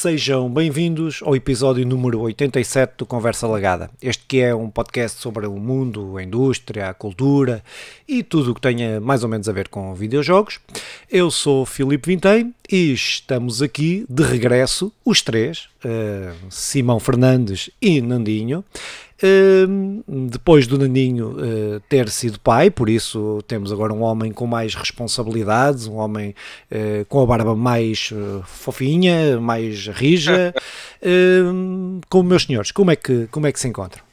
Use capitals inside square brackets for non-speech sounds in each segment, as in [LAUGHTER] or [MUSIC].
Sejam bem-vindos ao episódio número 87 do Conversa Lagada. Este que é um podcast sobre o mundo, a indústria, a cultura e tudo o que tenha mais ou menos a ver com videojogos. Eu sou Filipe Vintém e estamos aqui de regresso, os três, uh, Simão Fernandes e Nandinho. Uh, depois do Nandinho uh, ter sido pai, por isso temos agora um homem com mais responsabilidades, um homem com a barba mais fofinha, mais rija. [LAUGHS] como meus senhores, como é que, como é que se encontram?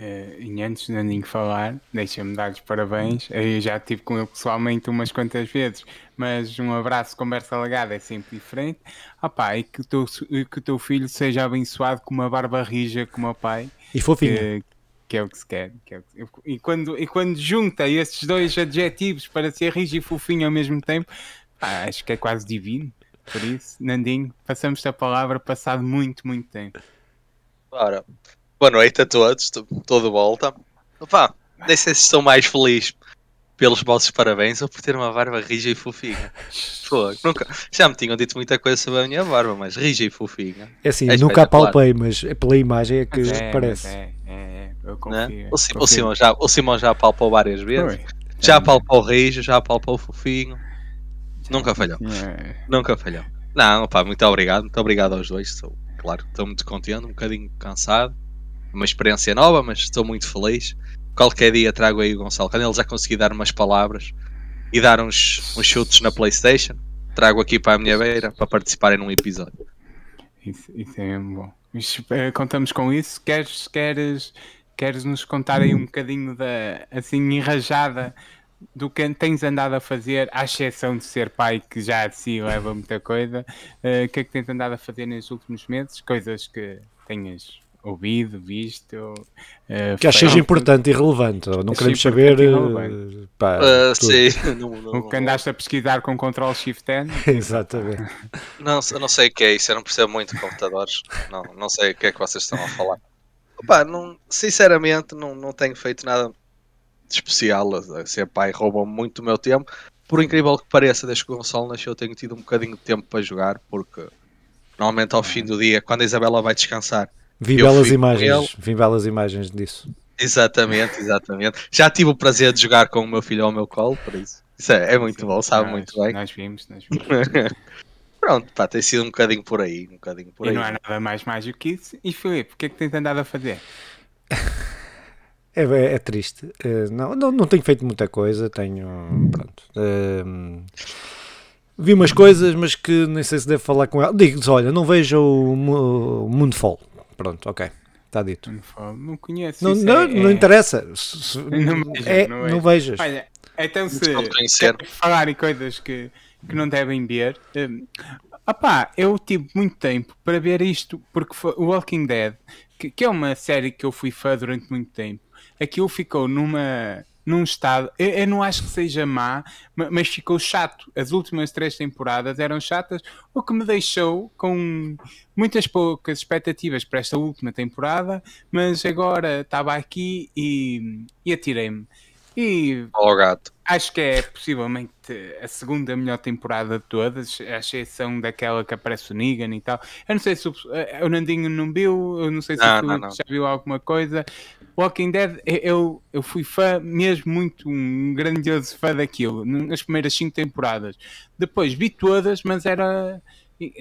Uh, e antes de Nandinho falar, deixa-me dar-lhes parabéns. Eu já estive com ele pessoalmente umas quantas vezes, mas um abraço, conversa alagada é sempre diferente. Ah pá, e que o teu, que o teu filho seja abençoado com uma barba rija como o pai. E fofinho. Que, que é o que se quer. Que é que, e, quando, e quando junta esses dois adjetivos para ser rijo e fofinho ao mesmo tempo, pá, acho que é quase divino. Por isso, Nandinho, passamos-te a palavra passado muito, muito tempo. Ora, Boa noite a todos, estou de volta. Opa, nem sei se estou mais feliz pelos vossos parabéns ou por ter uma barba rija e fofinha. Pô, nunca, já me tinham dito muita coisa sobre a minha barba, mas rija e fofinha. É assim, é nunca palpei, mas pela imagem é que é, parece. É, é, é, eu confio, né? o, confio. o, Simão já, o Simão já palpou várias vezes. Oi. Já é, palpou rijo, já palpou fofinho. Nunca falhou. É. Nunca falhou. Não, pá, muito obrigado, muito obrigado aos dois. Estou, claro, estou muito contente, um bocadinho cansado uma experiência nova, mas estou muito feliz. Qualquer dia trago aí o Gonçalo, quando ele já conseguir dar umas palavras e dar uns, uns chutes na Playstation, trago aqui para a minha beira para participarem num episódio. Isso, isso é bom. Eh, contamos com isso. Queres, queres, queres nos contar aí um bocadinho da assim enrajada do que tens andado a fazer, à exceção de ser pai, que já de si leva muita coisa, eh, o uh, que é que tens andado a fazer nos últimos meses? Coisas que tenhas ouvido, visto. Uh, que acho seja importante e relevante. Não queremos saber. Uh, pá, uh, sim. [LAUGHS] o que andaste a pesquisar com Ctrl Shift N. [LAUGHS] Exatamente. Não, eu não sei o que é isso, eu não percebo muito de computadores. não, não sei o que é que vocês estão a falar. Opa, não, sinceramente, não, não tenho feito nada de especial. Ser pai rouba muito do meu tempo. Por incrível que pareça, desde que o Gonçalo nasceu, tenho tido um bocadinho de tempo para jogar, porque normalmente ao fim do dia, quando a Isabela vai descansar, Vi belas imagens, vi belas imagens disso. Exatamente, exatamente. Já tive o prazer de jogar com o meu filho ao meu colo, por isso. Isso é, é muito Sim, bom, sabe nós, muito bem. Nós vimos, nós vimos. [LAUGHS] Pronto, pá, tem sido um bocadinho por aí, um bocadinho por e aí. não há nada mais mágico que isso. E Filipe, o que é que tens andado a fazer? É, é, é triste. Uh, não, não, não tenho feito muita coisa, tenho. Pronto. Uh, vi umas coisas, mas que nem sei se devo falar com ela. Digo-lhes: olha, não vejo o, o Moonfall. Pronto, ok. Está dito. Não conheço. Não, não, é, não interessa. [LAUGHS] Não, é, não, não vejas. Olha, então se falar em coisas que, que não devem ver. Um, opá, eu tive muito tempo para ver isto, porque o Walking Dead, que, que é uma série que eu fui fã durante muito tempo, aquilo ficou numa num estado. Eu, eu, não acho que seja má, mas ficou chato. As últimas três temporadas eram chatas, o que me deixou com muitas poucas expectativas para esta última temporada. Mas agora estava aqui e, e atirei-me. E oh, gato. acho que é possivelmente a segunda melhor temporada de todas, a exceção daquela que aparece o Negan e tal. Eu não sei se o, o Nandinho não viu, eu não sei se não, não, não. já viu alguma coisa. Walking Dead, eu, eu fui fã, mesmo muito um grandioso fã daquilo, nas primeiras cinco temporadas. Depois vi todas, mas era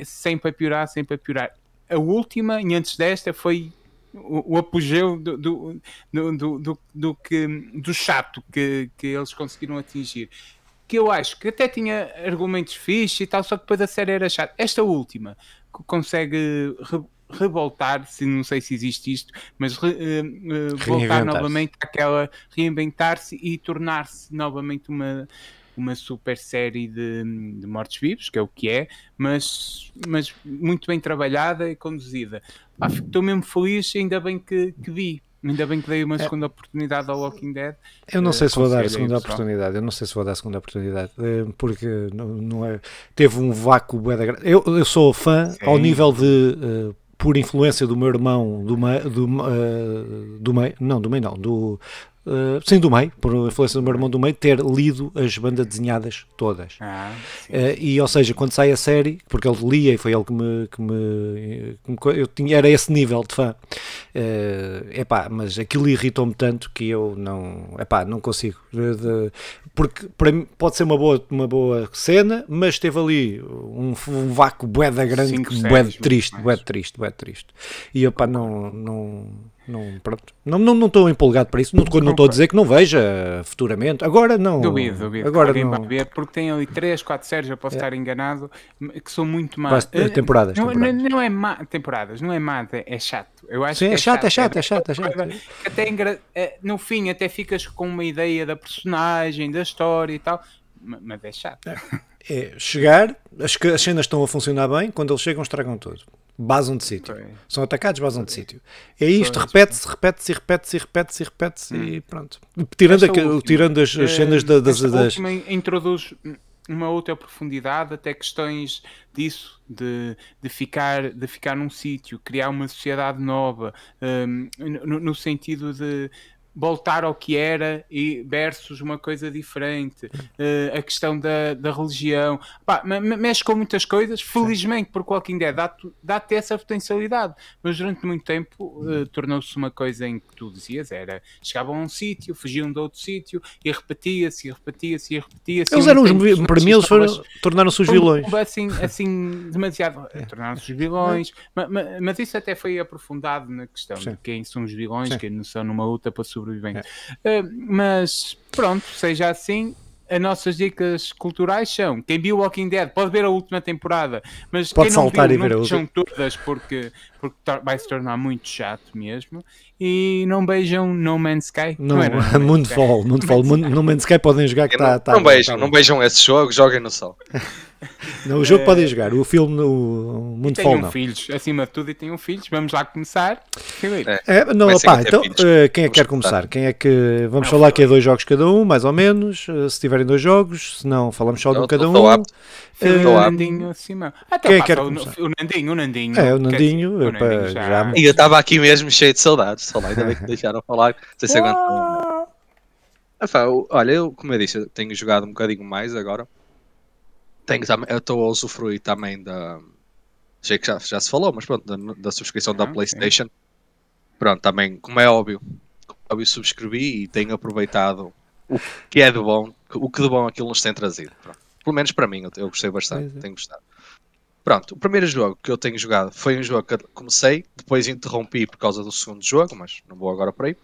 sempre a piorar, sempre a piorar. A última, e antes desta, foi o, o apogeu do, do, do, do, do, que, do chato que, que eles conseguiram atingir. Que eu acho que até tinha argumentos fixos e tal, só que depois a série era chata. Esta última consegue re, revoltar, se não sei se existe isto, mas re, uh, voltar novamente àquela, reinventar-se e tornar-se novamente uma uma super série de, de mortos-vivos, que é o que é, mas, mas muito bem trabalhada e conduzida. Estou mesmo feliz, ainda bem que, que vi. Ainda bem que dei uma é. segunda oportunidade ao Walking Dead. Eu não sei se vou dar a segunda oportunidade. Eu não sei se vou dar a segunda oportunidade. Eh, porque não, não é, teve um vácuo. Eu, eu sou fã Sim. ao nível de. Uh, por influência do meu irmão do meio, do, uh, do meio, não, do meio não, do, uh, sim, do meio, por influência do meu irmão do meio, ter lido as bandas desenhadas todas. Ah, uh, e, ou seja, quando sai a série, porque ele lia e foi ele que me. Que me, que me eu tinha, era esse nível de fã. Uh, epá, mas aquilo irritou-me tanto que eu não. Epá, não consigo. De, porque para mim pode ser uma boa, uma boa cena, mas teve ali um, um vácuo boeda grande, Cinco, bué triste, bué triste, bué triste. E epá, não. não não, pronto. Não estou não, não empolgado para isso. Não estou a dizer que não veja futuramente. Agora não. Duvido, duvido. Agora não. vai ver, porque tem ali 3, 4 séries, eu posso é. estar enganado, que são muito más. Eh, temporadas. Não, temporadas. não, é má, temporadas, não é má, é, é chato. Eu acho Sim, é, é, chato, é chato, é chato, é chato. É chato. Até engra... Eh, no fim, até ficas com uma ideia da personagem, da história e tal, mas é chato. [LAUGHS] É, chegar, as, as cenas estão a funcionar bem, quando eles chegam, estragam tudo basam de sítio. São atacados, basam de sítio. É isto, repete-se, repete-se, repete-se, repete-se, repete-se hum. e pronto. Tirando, a, tirando as, as cenas da, das. das... introduz uma outra profundidade, até questões disso, de, de, ficar, de ficar num sítio, criar uma sociedade nova, um, no, no, sentido de voltar ao que era e versus uma coisa diferente, uh, a questão da, da religião, Pá, mexe com muitas coisas, felizmente o Walking Dead dá-te dá essa potencialidade, mas durante muito tempo uh, tornou-se uma coisa em que tu dizias, era, chegavam a um sítio, fugiam de outro sítio e repetia-se, e repetia-se, e repetia-se. Eles eram os, para mim eles tornaram-se os vilões. Assim, assim demasiado, [LAUGHS] é. tornaram-se os vilões, mas, mas, isso até foi aprofundado na questão Sim. de quem são os vilões, Sim. quem não são numa luta para sobreviver sobrevivente. É. Uh, mas pronto, seja assim, as nossas dicas culturais são quem viu Walking Dead pode ver a última temporada, mas pode quem não saltar viu, e ver não são todas porque, porque vai se tornar muito chato mesmo. E não beijam No Man's Sky. Não, não era [LAUGHS] Moonfall, Moonfall, No Man's Sky podem jogar que está. Não, tá, não, beijam, tá não beijam esse jogo, joguem no sol. [LAUGHS] Não, o jogo é... podem jogar, o filme no Mundo Fall não. filhos, acima de tudo, e tenham filhos. Vamos lá começar. É, é não, opá, então, uh, quem é que quer começar? Quem é que. Vamos não, falar que é dois jogos cada um, mais ou menos. Uh, se tiverem dois jogos, se não, falamos só de um cada um. Uh, o Nandinho acima. Até quem é que quer começar? O, Nandinho, o Nandinho. É, o Nandinho. O Nandinho já... Já... E eu estava aqui mesmo cheio de saudades. Só lá, ainda bem que deixaram falar. Não sei se aguentam. Olha, eu, como eu disse, eu tenho jogado um bocadinho mais agora tenho, eu estou a usufruir também da. Sei que já, já se falou, mas pronto, da, da subscrição da PlayStation. Pronto, também, como é óbvio, eu subscrevi e tenho aproveitado o que é de bom, o que de bom aquilo nos tem trazido. Pronto. Pelo menos para mim, eu, eu gostei bastante, é. tenho gostado. Pronto, o primeiro jogo que eu tenho jogado foi um jogo que comecei, depois interrompi por causa do segundo jogo, mas não vou agora por aí,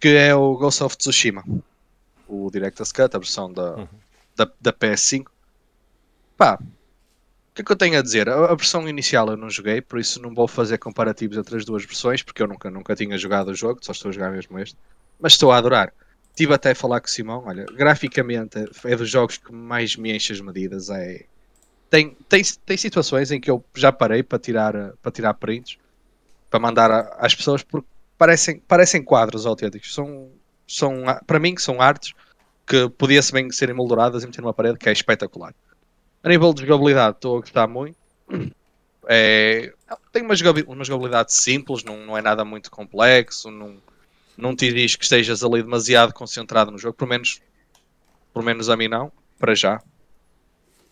que é o Ghost of Tsushima, o Director's Cut, a versão da, uhum. da, da PS5. Pá, o que é que eu tenho a dizer? A, a, versão inicial eu não joguei, por isso não vou fazer comparativos entre as duas versões, porque eu nunca, nunca tinha jogado o jogo, só estou a jogar mesmo este. Mas estou a adorar. Tive até a falar com o Simão, olha, graficamente é dos jogos que mais me enche as medidas. É... Tem, tem, tem situações em que eu já parei para tirar, para tirar prints, para mandar a, às pessoas, porque parecem, parecem quadros autênticos. São, são, para mim, que são artes que podia-se bem ser emolduradas e meter numa parede, que é espetacular. A nível de jogabilidade, estou a gostar muito. É, tem uma jogabilidade, uma jogabilidade simples, não, não é nada muito complexo, não, não te diz que estejas ali demasiado concentrado no jogo, pelo menos, pelo menos a mim não, para já.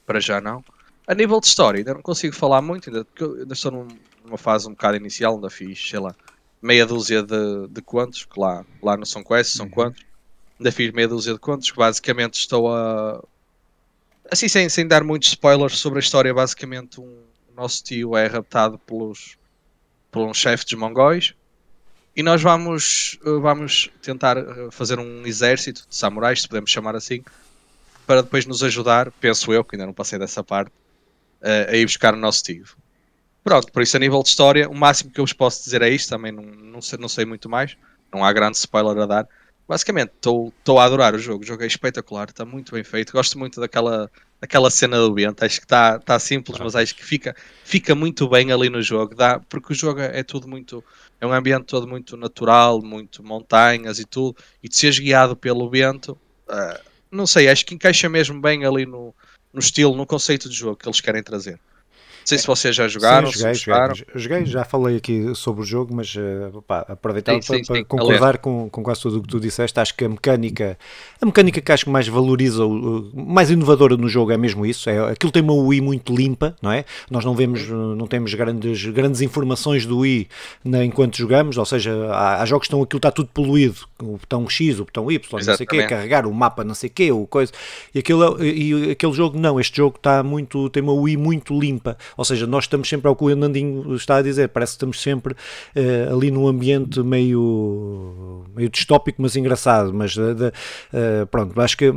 Para já não. A nível de história, ainda não consigo falar muito, ainda, ainda estou numa fase um bocado inicial, ainda fiz, sei lá, meia dúzia de, de contos, que lá, lá no São Quest são uhum. quantos, ainda fiz meia dúzia de contos, que basicamente estou a, assim, sem, sem dar muitos spoilers sobre a história, basicamente um nosso tio é raptado pelos por um chefe dos mongóis e nós vamos, eh, vamos tentar eh, fazer um exército de samurais, se podemos chamar assim, para depois nos ajudar, penso eu, que ainda não passei dessa parte, eh, a ir buscar o nosso tio. Pronto, por isso a nível de história, o máximo que eu vos posso dizer é isto, também não, não, sei, não sei muito mais, não há grande spoiler a dar, basicamente, estou a adorar o jogo. O jogo é espetacular, está muito bem feito. Gosto muito daquela, daquela cena do vento. Acho que está tá simples, mas acho que fica, fica muito bem ali no jogo. Dá, porque o jogo é tudo muito. É um ambiente todo muito natural, muito montanhas e tudo. E de seres guiado pelo vento, uh, não sei, acho que encaixa mesmo bem ali no, no estilo, no conceito de jogo que eles querem trazer. Sei se vocês já jogaram. Sim, joguei, joguei, joguei, já falei aqui sobre o jogo, mas uh, pá, aproveitar sim, para, sim, para concordar com, com quase tudo o que tu disseste. Acho que a mecânica, a mecânica que acho que mais valoriza, mais inovadora no jogo é mesmo isso. É, aquilo tem uma UI muito limpa, não é? Nós não vemos, não temos grandes, grandes informações do UI na, enquanto jogamos, ou seja, há, há jogos que estão, aquilo está tudo poluído, o botão X, o botão Y, Exatamente. não sei o quê, carregar o mapa, não sei o quê, o coisa. E, aquilo, e aquele jogo não, este jogo está muito, tem uma UI muito limpa, ou seja, nós estamos sempre ao que o Nandinho está a dizer, parece que estamos sempre uh, ali num ambiente meio, meio distópico, mas engraçado, mas uh, uh, pronto, acho que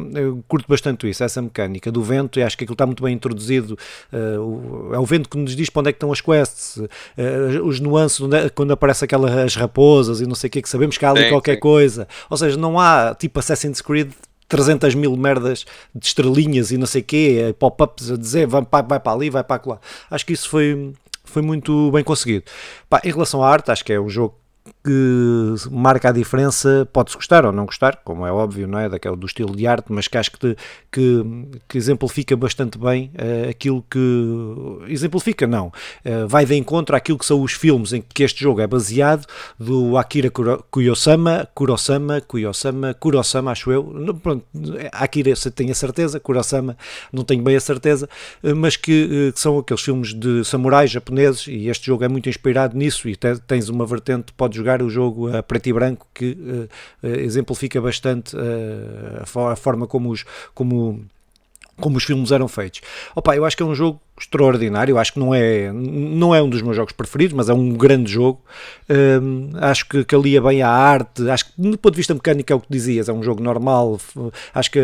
curto bastante isso, essa mecânica do vento, e acho que aquilo está muito bem introduzido, o, é o vento que nos diz para onde é que estão as quests, os nuances, é, quando aparece aquelas raposas e não sei o que, que sabemos que há ali sim, qualquer sim. coisa, ou seja, não há tipo Assassin's Creed 300 mil merdas de estrelinhas e não sei o quê, pop-ups a dizer vai, vai para ali, vai para lá. Acho que isso foi, foi muito bem conseguido. Pá, em relação à arte, acho que é um jogo que marca a diferença, pode-se gostar ou não gostar, como é óbvio, não é? Daquele, do estilo de arte, mas que acho que, que, que exemplifica bastante bem uh, aquilo que. Exemplifica, não. Uh, vai de encontro àquilo que são os filmes em que este jogo é baseado, do Akira Kurosawa, Kurosawa, Kurosawa, Kurosawa, acho eu. Pronto, Akira tenho a certeza, Kurosawa não tenho bem a certeza, uh, mas que, que, são aqueles filmes de samurais japoneses e este jogo é muito inspirado nisso e te, tens uma vertente, pode jogar o jogo a preto e branco que uh, exemplifica bastante a, forma como os como como os filmes eram feitos. Opa, eu acho que é um jogo extraordinário. Acho que não é, não é um dos meus jogos preferidos, mas é um grande jogo. Um, acho que, que alia bem a arte. Acho que, do ponto de vista mecânico, é o que dizias, é um jogo normal. Acho que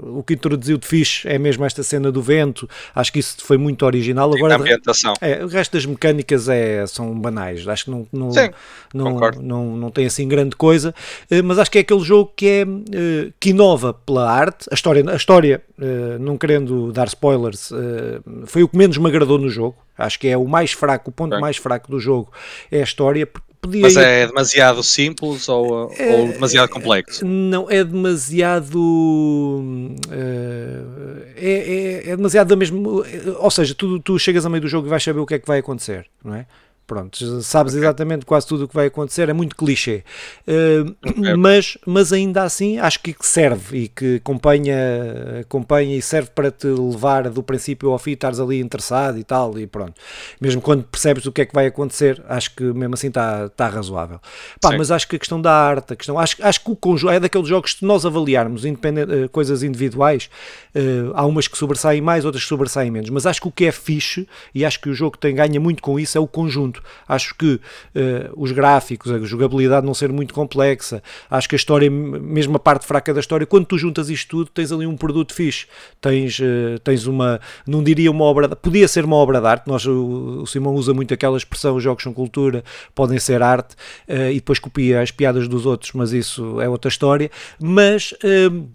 o que introduziu de fixe é mesmo esta cena do vento. Acho que isso foi muito original. Agora, a ambientação. É, o resto das mecânicas é, são banais. Acho que não, não, Sim, não, não, não, tem assim grande coisa. Uh, mas acho que é aquele jogo que é uh, que inova pela arte. A história, a história uh, não querendo dar spoilers, foi o que menos me agradou no jogo. Acho que é o mais fraco, o ponto mais fraco do jogo é a história. Podia Mas ir... é demasiado simples ou, é, ou demasiado complexo? Não, é demasiado. Uh, é, é, é, demasiado da mesma. Ou seja, tu, tu chegas a meio do jogo e vais saber o que é que vai acontecer, não é? Pronto, sabes exatamente quase tudo o que vai acontecer, é muito clichê. Uh, [CLEARS THROAT] mas, mas ainda assim acho que serve e que acompanha, acompanha e serve para te levar do princípio ao fim, estares ali interessado e tal, e pronto. Mesmo quando percebes o que é que vai acontecer, acho que mesmo assim está tá razoável. Pá, mas acho que a questão da arte, a questão, acho, acho que o conjunto é daqueles jogos que se nós avaliarmos independente, uh, coisas individuais, uh, há umas que sobressaem mais, outras que sobressaem menos, mas acho que o que é fixe, e acho que o jogo tem ganha muito com isso, é o conjunto. Acho que uh, os gráficos, a jogabilidade não ser muito complexa, acho que a história, mesmo a parte fraca da história, quando tu juntas isto tudo, tens ali um produto fixe. Tens, uh, tens uma, não diria uma obra, podia ser uma obra de arte, nós, o, o Simão usa muito aquela expressão, os jogos são cultura, podem ser arte, uh, e depois copia as piadas dos outros, mas isso é outra história. Mas Uh,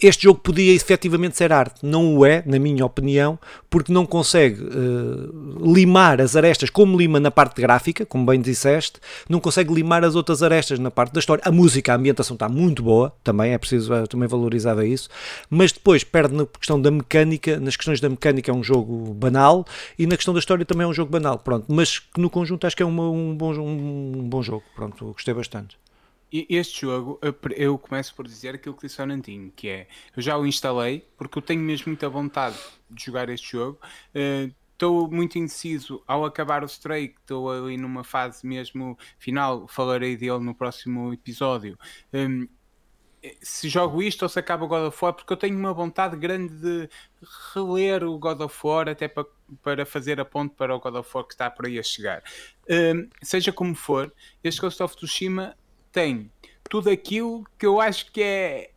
este jogo podia efetivamente ser arte. Não o é, na minha opinião, porque não consegue uh, limar as arestas como lima na parte gráfica, como bem disseste, não consegue limar as outras arestas na parte da história. A música, a ambientação está muito boa, também é preciso uh, também valorizar isso, mas depois perde na questão da mecânica, nas questões da mecânica é um jogo banal e na questão da história também é um jogo banal, pronto, mas que no conjunto acho que é uma, um, bom, um, um bom jogo, pronto, gostei bastante. Este jogo, eu começo por dizer aquilo que disse ao Nantinho, que é, eu já o instalei, porque eu tenho mesmo muita vontade de jogar este jogo. Estou uh, muito indeciso ao acabar o Stray, estou ali numa fase mesmo final, falarei dele no próximo episódio. Um, se jogo isto ou se acaba o God of War, porque eu tenho uma vontade grande de reler o God of War até para, para fazer a ponte para o God of War que está por aí a chegar. Um, seja como for, este Ghost of Tsushima tem tudo aquilo que eu acho que é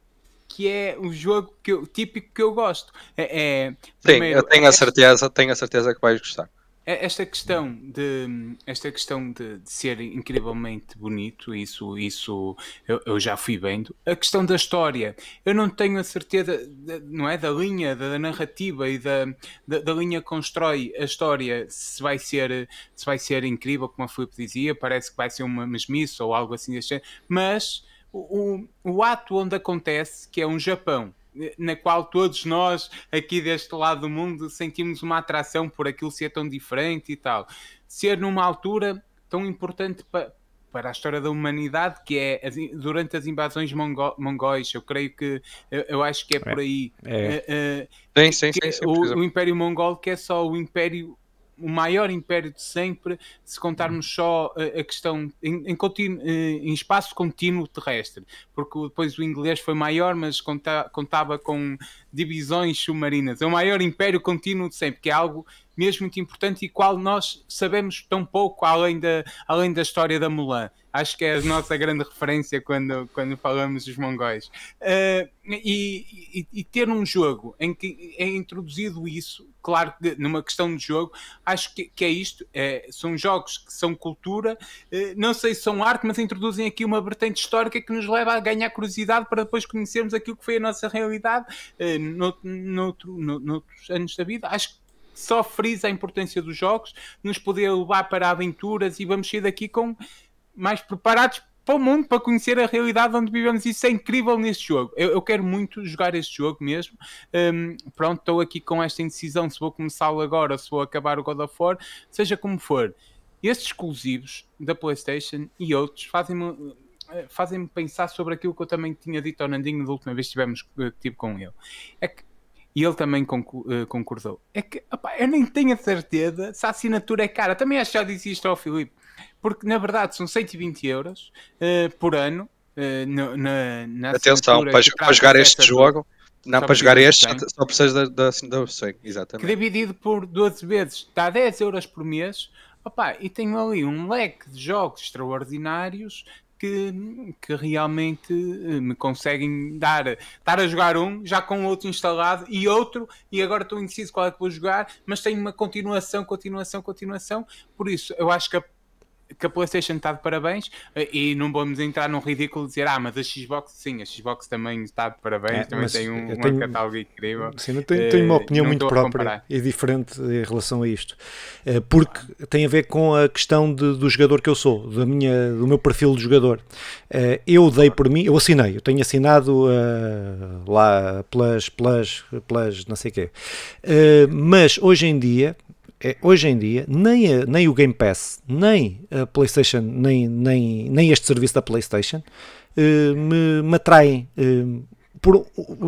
que é um jogo que eu, típico que eu gosto. É, é Sim, primeiro, eu tenho a certeza, tenho a certeza que vais gostar. É esta questão de esta questão de, de, ser incrivelmente bonito isso isso eu, eu, já fui vendo. A questão da história eu não tenho a certeza de, não é da linha da narrativa e da, da, da, linha que constrói a história se vai ser se vai ser incrível como a Filipe dizia parece que vai ser uma mesmice ou algo assim mas o, o, o ato onde acontece que é um Japão na qual todos nós aqui deste lado do mundo sentimos uma atração por aquilo ser tão diferente e tal. Ser numa altura tão importante para, para a história da humanidade, que é as, durante as invasões mongo, mongóis, eu creio que eu, eu acho que é por aí. É. Uh, uh, sim, sim, sim, sim, o, o, Império Mongol que é só o Império o maior império de sempre, se contarmos só a, a questão em, em, eh, em, espaço contínuo terrestre, porque depois o inglês foi maior, mas conta, contava com divisões submarinas. É o maior império contínuo de sempre, que é algo mesmo muito importante e qual nós sabemos tão pouco além da, além da história da Mulan. Acho que é a nossa grande referência quando, quando falamos dos mongóis. Uh, e, e, e, ter um jogo em que é introduzido isso, claro que numa questão de jogo, acho que, que é isto. É, são jogos que são cultura, uh, não sei se são arte, mas introduzem aqui uma vertente histórica que nos leva a ganhar curiosidade para depois conhecermos aquilo que foi a nossa realidade uh, noutro, noutro, noutros anos da vida. Acho que só frisa a importância dos jogos, nos poder levar para aventuras e vamos sair daqui com mais preparados para o mundo, para conhecer a realidade onde vivemos. Isso é incrível neste jogo. Eu, eu quero muito jogar este jogo mesmo. Um, pronto, estou aqui com esta indecisão se vou começá-lo agora se vou acabar o God of War, seja como for. Estes exclusivos da PlayStation e outros fazem-me fazem-me pensar sobre aquilo que eu também tinha dito ao Nandinho da última vez que estivemos tipo, com ele. É que e ele também eh, concordou. É que opa, eu nem tenho a certeza se a assinatura é cara. Também acho que já disse isto ao Filipe. Porque na verdade são 120 euros uh, por ano. Uh, no, na, na Atenção, para, para jogar este jogo. Não, para jogar este só precisas da, da, da exatamente. Que dividido por 12 vezes está 10 euros por mês. Opa, e tenho ali um leque de jogos extraordinários que, que realmente eh, me conseguem dar, estar a jogar um, já com outro instalado e outro, e agora estou indeciso qual é que vou jogar, mas tenho uma continuação, continuação, continuação. Por isso, eu acho que a que a PlayStation está de parabéns eh, e não vamos entrar num ridículo dizer ah, mas a Xbox, sim, a Xbox também está de parabéns, é, também tem um, tenho, um catálogo incrível. Sim, não tenho, tenho uma eh, opinião muito própria e diferente em relação a isto, eh, porque tem a ver com a questão de, do jogador que eu sou, da minha, do meu perfil de jogador. Eu dei por mim, eu assinei, eu tenho assinado uh, lá plus, plus, plus, não sei o quê, uh, mas hoje em dia é, hoje em dia, nem, a, nem o Game Pass, nem a PlayStation, nem, nem, nem este serviço da PlayStation uh, me, me atraem. Uh, por,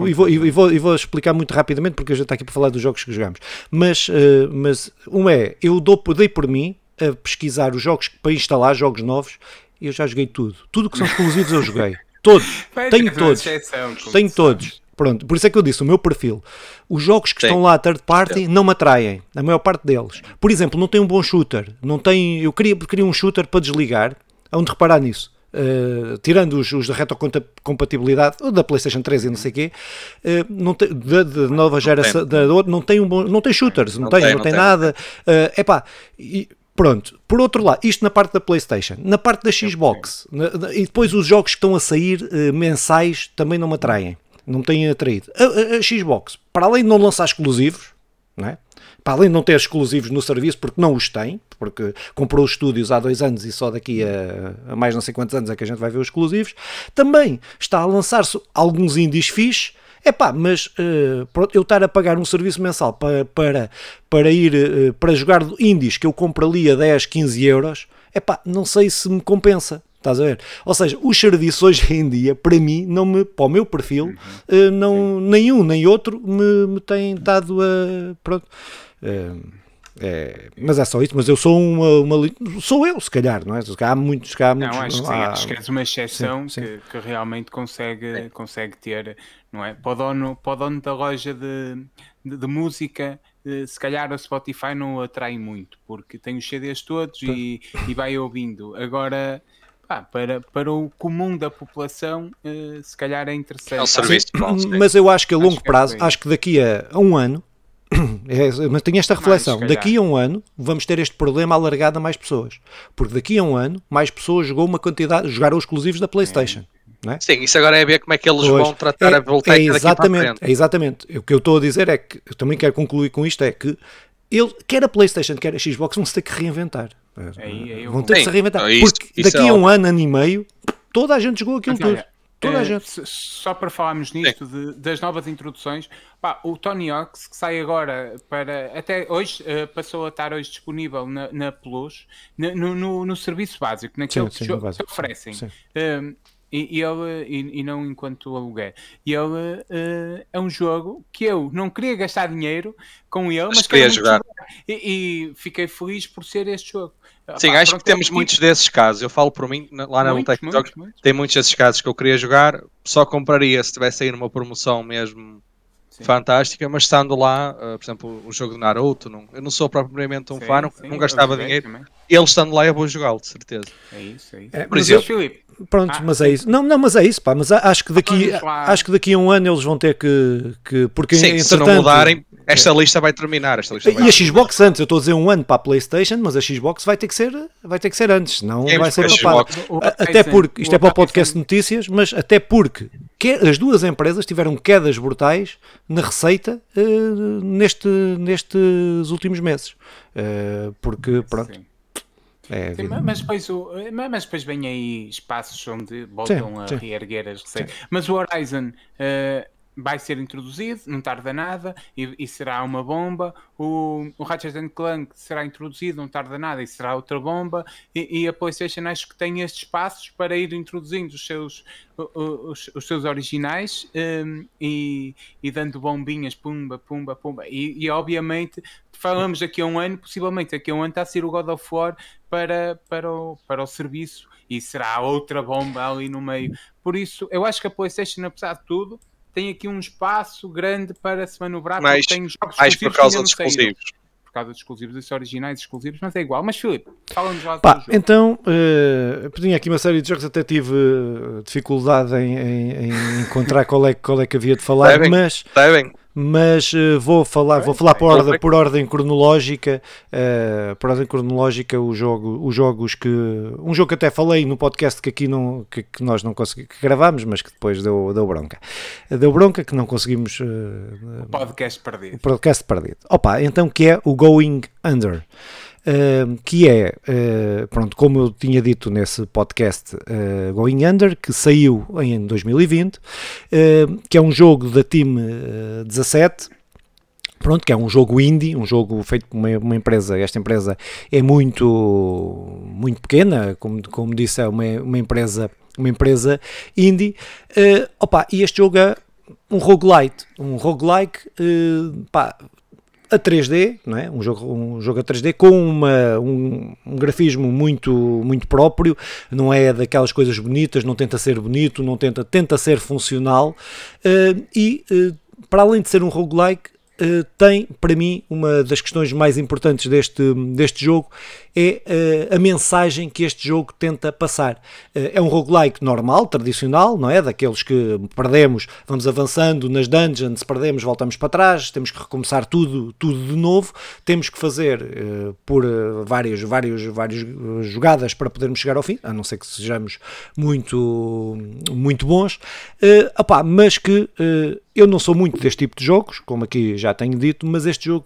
e, vou, e, vou, e vou explicar muito rapidamente porque a gente está aqui para falar dos jogos que jogamos. Mas, uh, mas um é, eu dou, dei por mim a pesquisar os jogos para instalar, jogos novos, e eu já joguei tudo. Tudo que são exclusivos eu joguei. [LAUGHS] Todos. Tenho todos. Tenho todos. Pronto, por isso é que eu disse, o meu perfil. Os jogos que Sim. estão lá third party não me atraem, a maior parte deles. Por exemplo, não tem um bom shooter. Não tem, eu queria, queria um shooter para desligar, onde reparar nisso. Uh, tirando os, os da retrocompatibilidade da PlayStation 3 e não sei o quê, uh, não da, da nova geração, da, da, não tem um bom, não tem shooters, não, não tem, tem, não, tem, tem nada. Uh, epá, e, Pronto, por outro lado, isto na parte da PlayStation, na parte da Xbox, na, e depois os jogos que estão a sair mensais também não me atraem não me têm atraído. A, a, a, Xbox, para além de não lançar exclusivos, não é? para além de não ter exclusivos no serviço, porque não os tem, porque comprou os estúdios há dois anos e só daqui a, a, mais não sei quantos anos é que a gente vai ver os exclusivos, também está a lançar-se alguns indies fixe, é pá, mas uh, eu estar a pagar um serviço mensal para, para, para ir uh, para jogar indies que eu compro ali a 10, 15 euros, é pá, não sei se me compensa. Estás a ver? Ou seja, os serviços hoje em dia, para mim, não me, para o meu perfil, uhum. uh, não, nenhum nem outro me, me tem dado a. Pronto. Uh, é, mas é só isso, mas eu sou uma, uma, sou eu, se calhar, não é? Há muitos, há muitos, não, acho que, há, acho que és uma exceção sim, sim. Que, que, realmente consegue, consegue ter, não é? Para o dono, para o dono da loja de, de, de música, eh, se calhar a Spotify não o atrai muito, porque tem os CDs todos e, e vai ouvindo. Agora para, para o comum da população, uh, se calhar é interessante. É um serviço mas eu acho que a longo acho é prazo, é acho que daqui a, a um ano, [CLEARS THROAT] é, mas tenho esta reflexão, mais, daqui a um ano vamos ter este problema alargado a mais pessoas, porque daqui a um ano mais pessoas jogou uma quantidade, jogaram os exclusivos da Playstation. É. Sim, isso agora é ver como é que eles pois, vão tratar é, a voltar é exatamente, é exatamente. O que eu estou a dizer é que, eu também quero concluir com isto, é que ele, quer a Playstation, quer a Xbox, vão se ter que reinventar. Aí, aí vão ter que se reinventar. Isso, porque isso daqui é a um ano, ano e meio, toda a gente jogou aquilo tudo. Toda a gente. Só para falarmos nisto, de, das novas introduções, pá, o Tony Hawks, que sai agora para. Até hoje, uh, passou a estar hoje disponível na, na Plus, no, no, no, serviço básico, naquele sim, sim, que oferecem. Uh, e, e, ele, e, e, não enquanto aluguer. E ele uh, é um jogo que eu não queria gastar dinheiro com ele, mas, mas queria jogar. E, e, fiquei feliz por ser este jogo. Sim, Pá, acho que temos muitos desses casos. Eu falo por mim, lá na Lutec tem muitos desses casos que eu queria jogar, só compraria se tivesse aí numa promoção mesmo sim. fantástica, mas estando lá, uh, por exemplo, o jogo de Naruto, não, eu não sou propriamente um sim, fã, não, sim, não gastava dinheiro. Também. Ele estando lá, eu vou jogá-lo, de certeza. É isso, é isso. É, por exemplo, Filipe, Pronto, ah, mas é isso. Não, não, mas é isso, pá. Mas acho que daqui, acho que daqui a um ano eles vão ter que. que porque Sim, se não mudarem, esta é. lista vai terminar. Esta lista vai e a Xbox antes, eu estou a dizer um ano para a PlayStation, mas a Xbox vai ter que ser, vai ter que ser antes, não vai ser papada. Até porque, isto é para o podcast notícias, mas até porque as duas empresas tiveram quedas brutais na receita uh, neste, nestes últimos meses. Uh, porque, pronto. Sim. É, sim, mas, depois o, mas depois vem aí espaços onde voltam sim, a sim. reerguer as receitas. Mas o Horizon uh, vai ser introduzido, não tarda nada, e, e será uma bomba. O, o Ratchet Clank será introduzido, não tarda nada, e será outra bomba. E, e, a PlayStation acho que tem estes espaços para ir introduzindo os seus, os, os seus originais um, e, e, dando bombinhas, pumba, pumba, pumba. E, e obviamente falamos daqui a um ano, possivelmente daqui a um ano está a ser o God of War para, para, o, para o serviço e será outra bomba ali no meio. Por isso, eu acho que a PlayStation, apesar de tudo, tem aqui um espaço grande para se manobrar. Mais, tem jogos mais por causa dos exclusivos. Por causa dos exclusivos, esses originais exclusivos, mas é igual. Mas Filipe, fala-nos lá Pá, Então, uh, tinha aqui uma série de jogos, até tive uh, dificuldade em, em, em encontrar qual é, qual é que havia de falar, devem, mas... Devem mas uh, vou falar, vou falar por ordem, por ordem cronológica, uh, por ordem cronológica o jogo, os jogos que um jogo que até falei no podcast que aqui não que, que nós não conseguimos que gravamos, mas que depois deu, deu bronca, deu bronca que não conseguimos uh, podcast perdido, podcast perdido. Opa, então que é o Going Under. Uh, que é, uh, pronto, como eu tinha dito nesse podcast uh, Going Under, que saiu em 2020, que é um jogo da Team 17, pronto, que é um jogo indie, um jogo feito por uma, uma, empresa, esta empresa é muito, muito pequena, como, como disse, é uma, uma empresa, uma empresa indie, opa, e este jogo é um roguelite, um roguelike, pá, a 3D, não é? um, jogo, um jogo a 3D com uma, um, um, grafismo muito, muito próprio, não é daquelas coisas bonitas, não tenta ser bonito, não tenta, tenta ser funcional uh, e uh, para além de ser um roguelike, tem para mim uma das questões mais importantes deste, deste jogo é uh, a mensagem que este jogo tenta passar. Uh, é um roguelike normal, tradicional, não é? Daqueles que perdemos, vamos avançando nas dungeons, perdemos, voltamos para trás, temos que recomeçar tudo, tudo de novo, temos que fazer por várias, várias, várias jogadas para podermos chegar ao fim, a não ser que sejamos muito, muito bons, uh, opá, mas que eu não sou muito deste tipo de jogos, como aqui já tenho dito, mas este jogo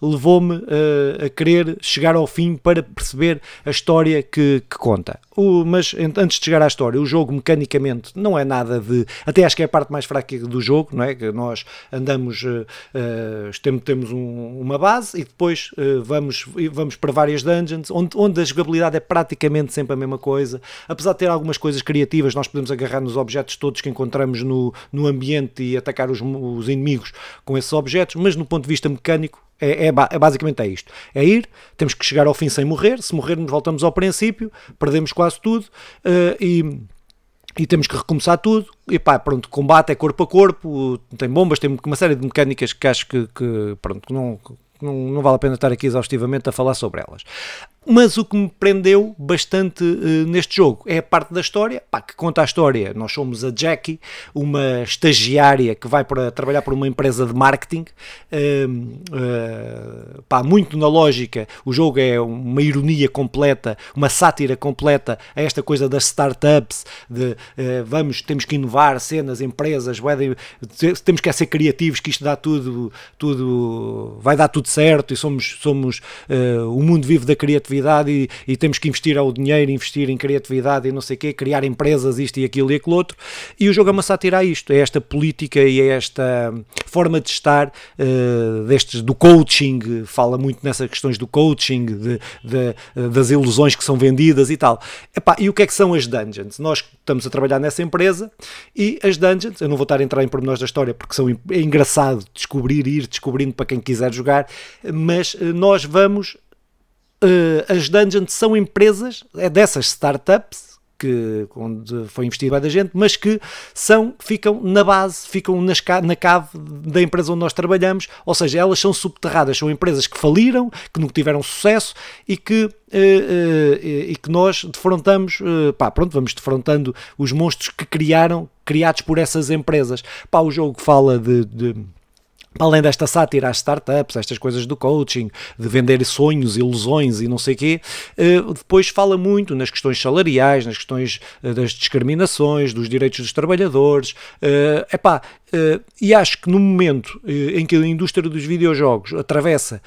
levou-me a, a querer chegar ao fim para perceber a história que, que conta. O, mas antes de chegar à história, o jogo mecanicamente não é nada de. Até acho que é a parte mais fraca do jogo, não é? Que nós andamos, uh, uh, temos um, uma base e depois uh, vamos, vamos para várias dungeons, onde, onde a jogabilidade é praticamente sempre a mesma coisa. Apesar de ter algumas coisas criativas, nós podemos agarrar nos objetos todos que encontramos no, no ambiente e atacar os, os inimigos com esses objetos, mas no ponto de vista mecânico é, é, é, basicamente é isto. É ir, temos que chegar ao fim sem morrer. Se morrermos, voltamos ao princípio, perdemos quase tudo uh, e, e temos que recomeçar tudo. E pá, pronto, combate é corpo a corpo, tem bombas, tem uma série de mecânicas que acho que, que pronto, não, não, não vale a pena estar aqui exaustivamente a falar sobre elas. Mas o que me prendeu bastante uh, neste jogo é a parte da história, pá, que conta a história. Nós somos a Jackie, uma estagiária que vai para trabalhar para uma empresa de marketing. Uh, uh, pá, muito na lógica, o jogo é uma ironia completa, uma sátira completa a esta coisa das startups, de vamos, temos que inovar cenas, empresas, temos que ser criativos, que isto dá tudo, tudo vai dar tudo certo e somos, somos o mundo vive da criatividade criatividade e, e, temos que investir ao dinheiro, investir em criatividade e não sei o quê, criar empresas, isto e aquilo e aquilo outro. E o jogo é uma sátira a isto, é esta política e é esta forma de estar uh, destes, do coaching, fala muito nessas questões do coaching, de, de, das ilusões que são vendidas e tal. Epá, e o que é que são as dungeons? Nós estamos a trabalhar nessa empresa e as dungeons, eu não vou estar a entrar em pormenores da história porque são, é engraçado descobrir e ir descobrindo para quem quiser jogar, mas eh, nós vamos. Uh, as dungeons são empresas, é dessas startups que, onde foi investido da gente, mas que são, ficam na base, ficam nas, na cave da empresa onde nós trabalhamos, ou seja, elas são subterradas, são empresas que faliram, que não tiveram sucesso e que, uh, uh, e que nós defrontamos, pá, pronto, vamos defrontando os monstros que criaram, criados por essas empresas. Pá, o jogo fala de, de além desta sátira às startups, estas coisas do coaching, de vender sonhos, ilusões e não sei o quê, eh, depois fala muito nas questões salariais, nas questões eh, das discriminações, dos direitos dos trabalhadores. Eh, epá, e acho que no momento em que a indústria dos videojogos atravessa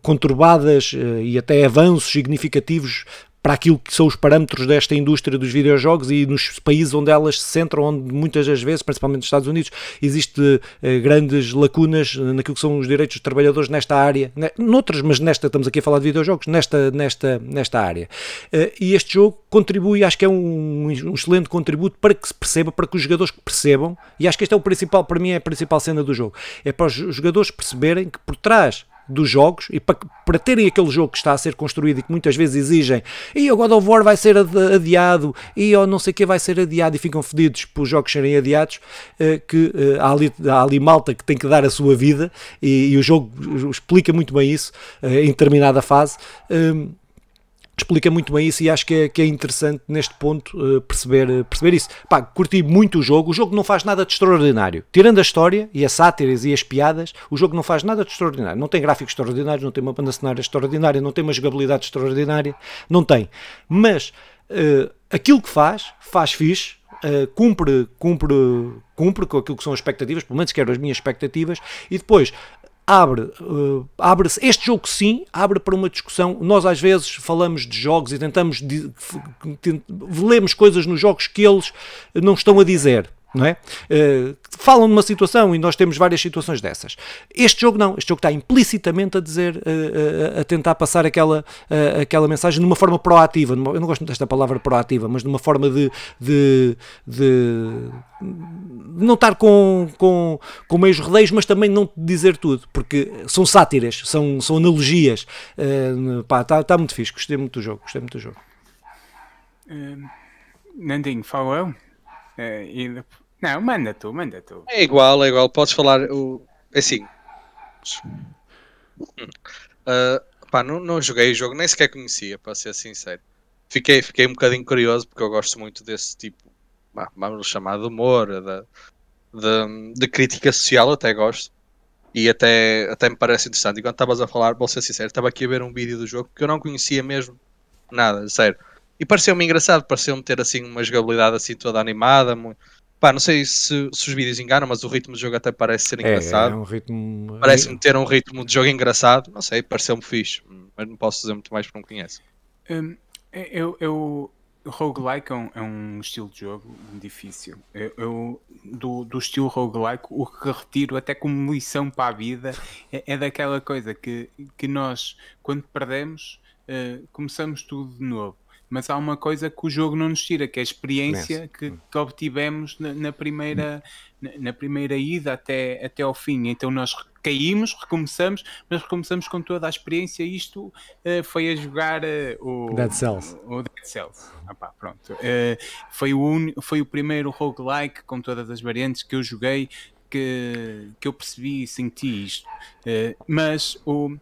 conturbadas e até avanços significativos para aquilo que são os parâmetros desta indústria dos videojogos e nos países onde elas se centram, onde muitas das vezes, principalmente nos Estados Unidos, existe eh, grandes lacunas naquilo que são os direitos dos trabalhadores nesta área, noutras, mas nesta, estamos aqui a falar de videojogos, nesta, nesta, nesta área. Eh, e este jogo contribui, acho que é um, um, excelente contributo para que se perceba, para que os jogadores percebam, e acho que este é o principal, para mim é a principal cena do jogo, é para os jogadores perceberem que por trás dos jogos e para, para terem aquele jogo que está a ser construído e que muitas vezes exigem e o God of War vai ser adiado e o não sei o que vai ser adiado e ficam fedidos por os jogos serem adiados eh, que eh, há, ali, há ali malta que tem que dar a sua vida e, e o jogo explica muito bem isso eh, em determinada fase. Hum, explica muito bem isso e acho que é, que é interessante neste ponto uh, perceber, uh, perceber isso. Pá, curti muito o jogo, o jogo não faz nada de extraordinário. Tirando a história e as sátiras e as piadas, o jogo não faz nada de extraordinário. Não tem gráficos extraordinários, não tem uma banda sonora extraordinária, não tem uma jogabilidade extraordinária, não tem. Mas uh, aquilo que faz, faz fixe, Uh, cumpre, cumpre, cumpre com aquilo que são as expectativas, pelo menos quero as minhas expectativas, e depois abre, uh, abre-se, este jogo sim, abre para uma discussão, nós às vezes falamos de jogos e tentamos, de, lemos coisas nos jogos que eles não estão a dizer, não é? Uh, falam de uma situação e nós temos várias situações dessas. Este jogo não, este jogo está implicitamente a dizer, uh, uh, a tentar passar aquela, aquela mensagem de uma forma proativa. Numa, eu não gosto desta palavra proativa, mas de uma forma de, de, de não estar com, com, com meios rodeios, mas também não dizer tudo, porque são sátiras, são, são analogias. está tá muito fixe, gostei muito do jogo, gostei muito do jogo. Nandinho, fala eu? e não, manda tu, manda tu. É igual, é igual. Podes falar. O... É assim. Uh, pá, não, não joguei o jogo, nem sequer conhecia, para ser sincero. Fiquei, fiquei um bocadinho curioso porque eu gosto muito desse tipo, vamos chamar de humor, de, de, de, crítica social, até gosto. E até, até me parece interessante. E quando estavas a falar, vou ser sincero, estava aqui a ver um vídeo do jogo que eu não conhecia mesmo nada, sério. E pareceu-me engraçado, pareceu-me ter assim uma jogabilidade assim toda animada, muito Pá, não sei se, se, os vídeos enganam, mas o ritmo do jogo até parece ser engraçado. É, é um ritmo. Parece-me ter um ritmo de jogo engraçado. Não sei, pareceu-me fixe, mas não posso dizer muito mais porque não conheço. Um, eu, eu, roguelike é um, é um, estilo de jogo difícil. Eu, eu, do, do estilo roguelike, o que retiro até como lição para a vida é, é daquela coisa que, que nós, quando perdemos, uh, começamos tudo de novo mas há uma coisa que o jogo não nos tira, que é a experiência que, que, obtivemos na, na primeira, na, na, primeira ida até, até ao fim. Então nós caímos, recomeçamos, mas recomeçamos com toda a experiência. Isto uh, foi a jogar uh, o Dead Cells. O, Dead Cells. Ah, pá, pronto. Uh, foi, o un, foi o primeiro roguelike com todas as variantes que eu joguei que, que eu percebi e senti isto. mas o,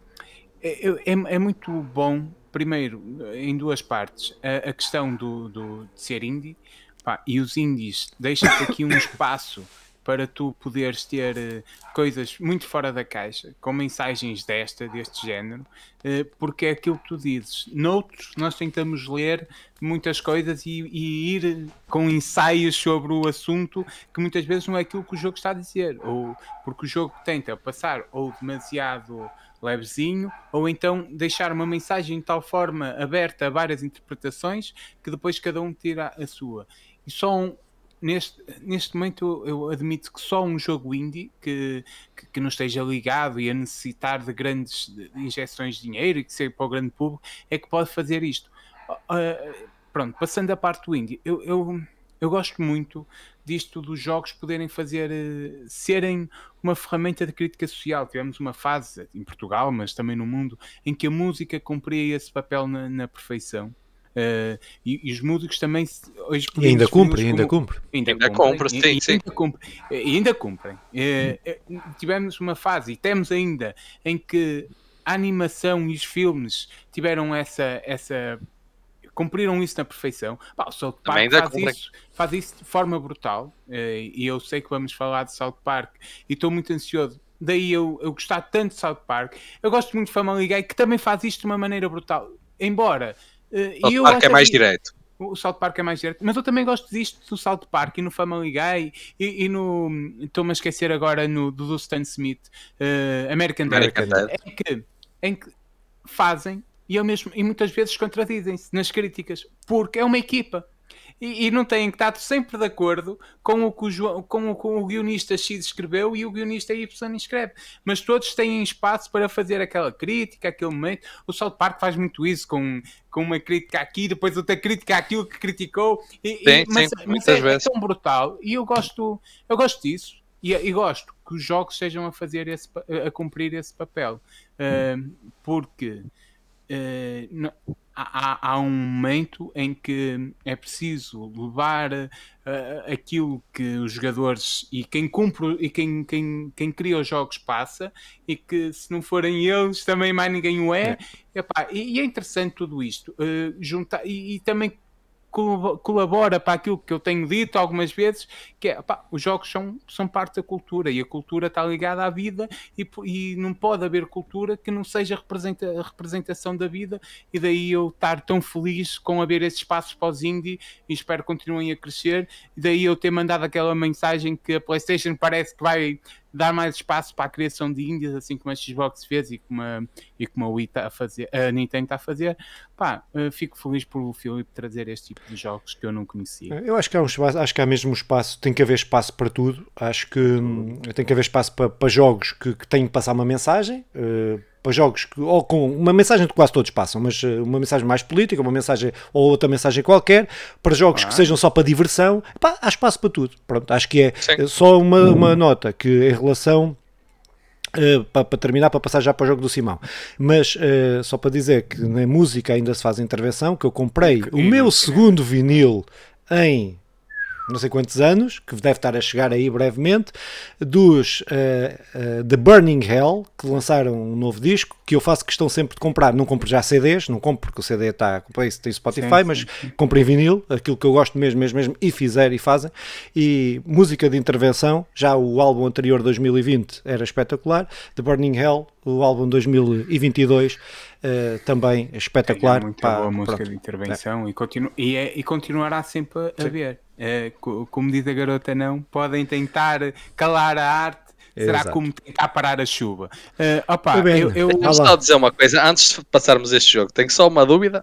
é, é, é muito bom primeiro, em duas partes, a, a questão do, do, de ser indie pá, e os indies deixam-te aqui um espaço para tu poderes ter uh, coisas muito fora da caixa, com mensagens desta, deste género, uh, porque é aquilo que tu dizes. Noutros, nós tentamos ler muitas coisas e, e, ir com ensaios sobre o assunto que muitas vezes não é aquilo que o jogo está a dizer, ou porque o jogo tenta passar ou demasiado levezinho, ou então deixar uma mensagem de tal forma aberta a várias interpretações que depois cada um tira a sua. E só um, neste, neste momento eu admito que só um jogo indie que, que, que, não esteja ligado e a necessitar de grandes injeções de dinheiro e que seja para o grande público é que pode fazer isto. Uh, pronto, passando a parte do indie, eu, eu, eu gosto muito disto dos jogos poderem fazer uh, serem uma ferramenta de crítica social. Tivemos uma fase em Portugal, mas também no mundo, em que a música cumpria esse papel na, na perfeição. Uh, e, e, os músicos também hoje e ainda cumpre, ainda cumpre. Ainda, ainda cumpre, sim, sim. Ainda, cumpre, e ainda cumprem. Uh, tivemos uma fase e temos ainda em que a animação e os filmes tiveram essa, essa cumpriram isso na perfeição. Pá, o South Park faz isso, faz isso de forma brutal uh, e eu sei que vamos falar de South Park e estou muito ansioso daí eu, eu gostar tanto de South Park. Eu gosto muito de Family Guy, que também faz isto de uma maneira brutal. Embora Uh, South Park é mais direto. O South Park é mais direto, mas eu também gosto disto do South Park e no Family Guy e, e no. Estou-me a esquecer agora no do, do Stan Smith, uh, American, American Dad. Em, que, em que fazem e, eu mesmo, e muitas vezes contradizem-se nas críticas, porque é uma equipa e, e, não têm que estar sempre de acordo com o que o, João, com o, com o guionista X escreveu e o guionista Y escreve. Mas todos têm espaço para fazer aquela crítica, aquele momento. O South Park faz muito isso com, com uma crítica aqui, depois outra crítica àquilo que criticou. E, sim, e, mas, sim, mas é, é, tão brutal e eu gosto, eu gosto disso. E, e, gosto que os jogos sejam a fazer esse, a cumprir esse papel, uh, porque uh, há, há, um momento em que é preciso levar uh, aquilo que os jogadores e quem cumpre e quem, quem, quem cria os jogos passa e que se não forem eles também mais ninguém o é, é. Epá, e, e, é interessante tudo isto uh, juntar e, e, também colabora para aquilo que eu tenho dito algumas vezes, que é, pá, os jogos são, são parte da cultura e a cultura está ligada à vida e, e não pode haver cultura que não seja representa, a representação da vida e daí eu estar tão feliz com haver esses espaços para os indie e espero que continuem a crescer. E daí eu ter mandado aquela mensagem que a Playstation parece que vai dar mais espaço para a criação de índias, assim como a Xbox fez e como a, e como a, Wii tá a, fazer, a Nintendo está a fazer. Pá, uh, fico feliz por o Filipe trazer este tipo de jogos que eu não conhecia. Eu acho que há um espaço, acho que há mesmo espaço, tem que haver espaço para tudo. Acho que hum, tem que haver espaço para, para jogos que, que têm que passar uma mensagem. Uh, para jogos que, ou com uma mensagem que quase todos passam, mas eh, uma mensagem mais política, uma mensagem ou outra mensagem qualquer, para jogos ah. que sejam só para diversão, pá, há espaço para tudo. Pronto, acho que é Sim. só uma, uma nota que em relação Uh, para, para, terminar, para passar já para o jogo do Simão. Mas uh, só para dizer que na música ainda se faz intervenção, que eu comprei o meu segundo vinil em não sei quantos anos, que deve estar a chegar aí brevemente, dos uh, uh, The Burning Hell, que lançaram um novo disco, que eu faço questão sempre de comprar. Não compro já CDs, não compro porque o CD está, comprei, tem Spotify, sim, mas sim. compro em vinil, aquilo que eu gosto mesmo, mesmo, mesmo, e fizer e fazem. E música de intervenção, já o álbum anterior, 2020, era espetacular. The Burning Hell, o álbum 2022, uh, também espetacular. É muita pá, boa música pronto. de intervenção é. e, continu e, é, e continuará sempre a ver. É, como diz a garota, não podem tentar calar a arte. Será Exato. como tentar parar a chuva? Uh, opa, Bem, eu, eu... Só dizer uma coisa, antes de passarmos este jogo, tenho só uma dúvida,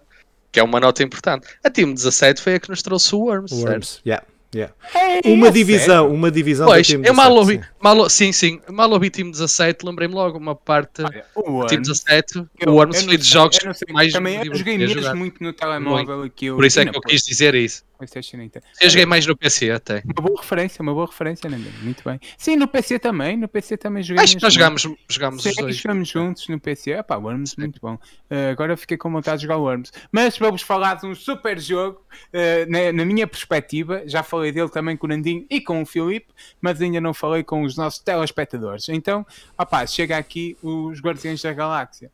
que é uma nota importante. A Team 17 foi a que nos trouxe o Worms, o Worms certo? Yeah. Yeah. É, uma divisão, sério? uma divisão pois, do time eu mal ouvi, sim. Mal, sim, sim, mal ouvi time 17, lembrei-me logo uma parte Olha, o time 17, eu, o Worms foi de jogos mais também eu joguei mesmo muito no telemóvel muito. Por isso é que eu quis dizer isso. PlayStation. Eu joguei mais no PC até. Uma boa referência, uma boa referência, Nando. Muito bem. Sim, no PC também. No PC também joguei. Acho que nós jogámos, jogámos Sim, os dois. jogamos juntos no PC. Epá, Worms, Sim. muito bom. Uh, agora fiquei com vontade de jogar Worms. Mas vamos falar de um super jogo, uh, na, na, minha perspectiva. Já falei dele também com o Nandinho e com o Filipe, mas ainda não falei com os nossos telespectadores. Então, opá, chega aqui os Guardiões da Galáxia.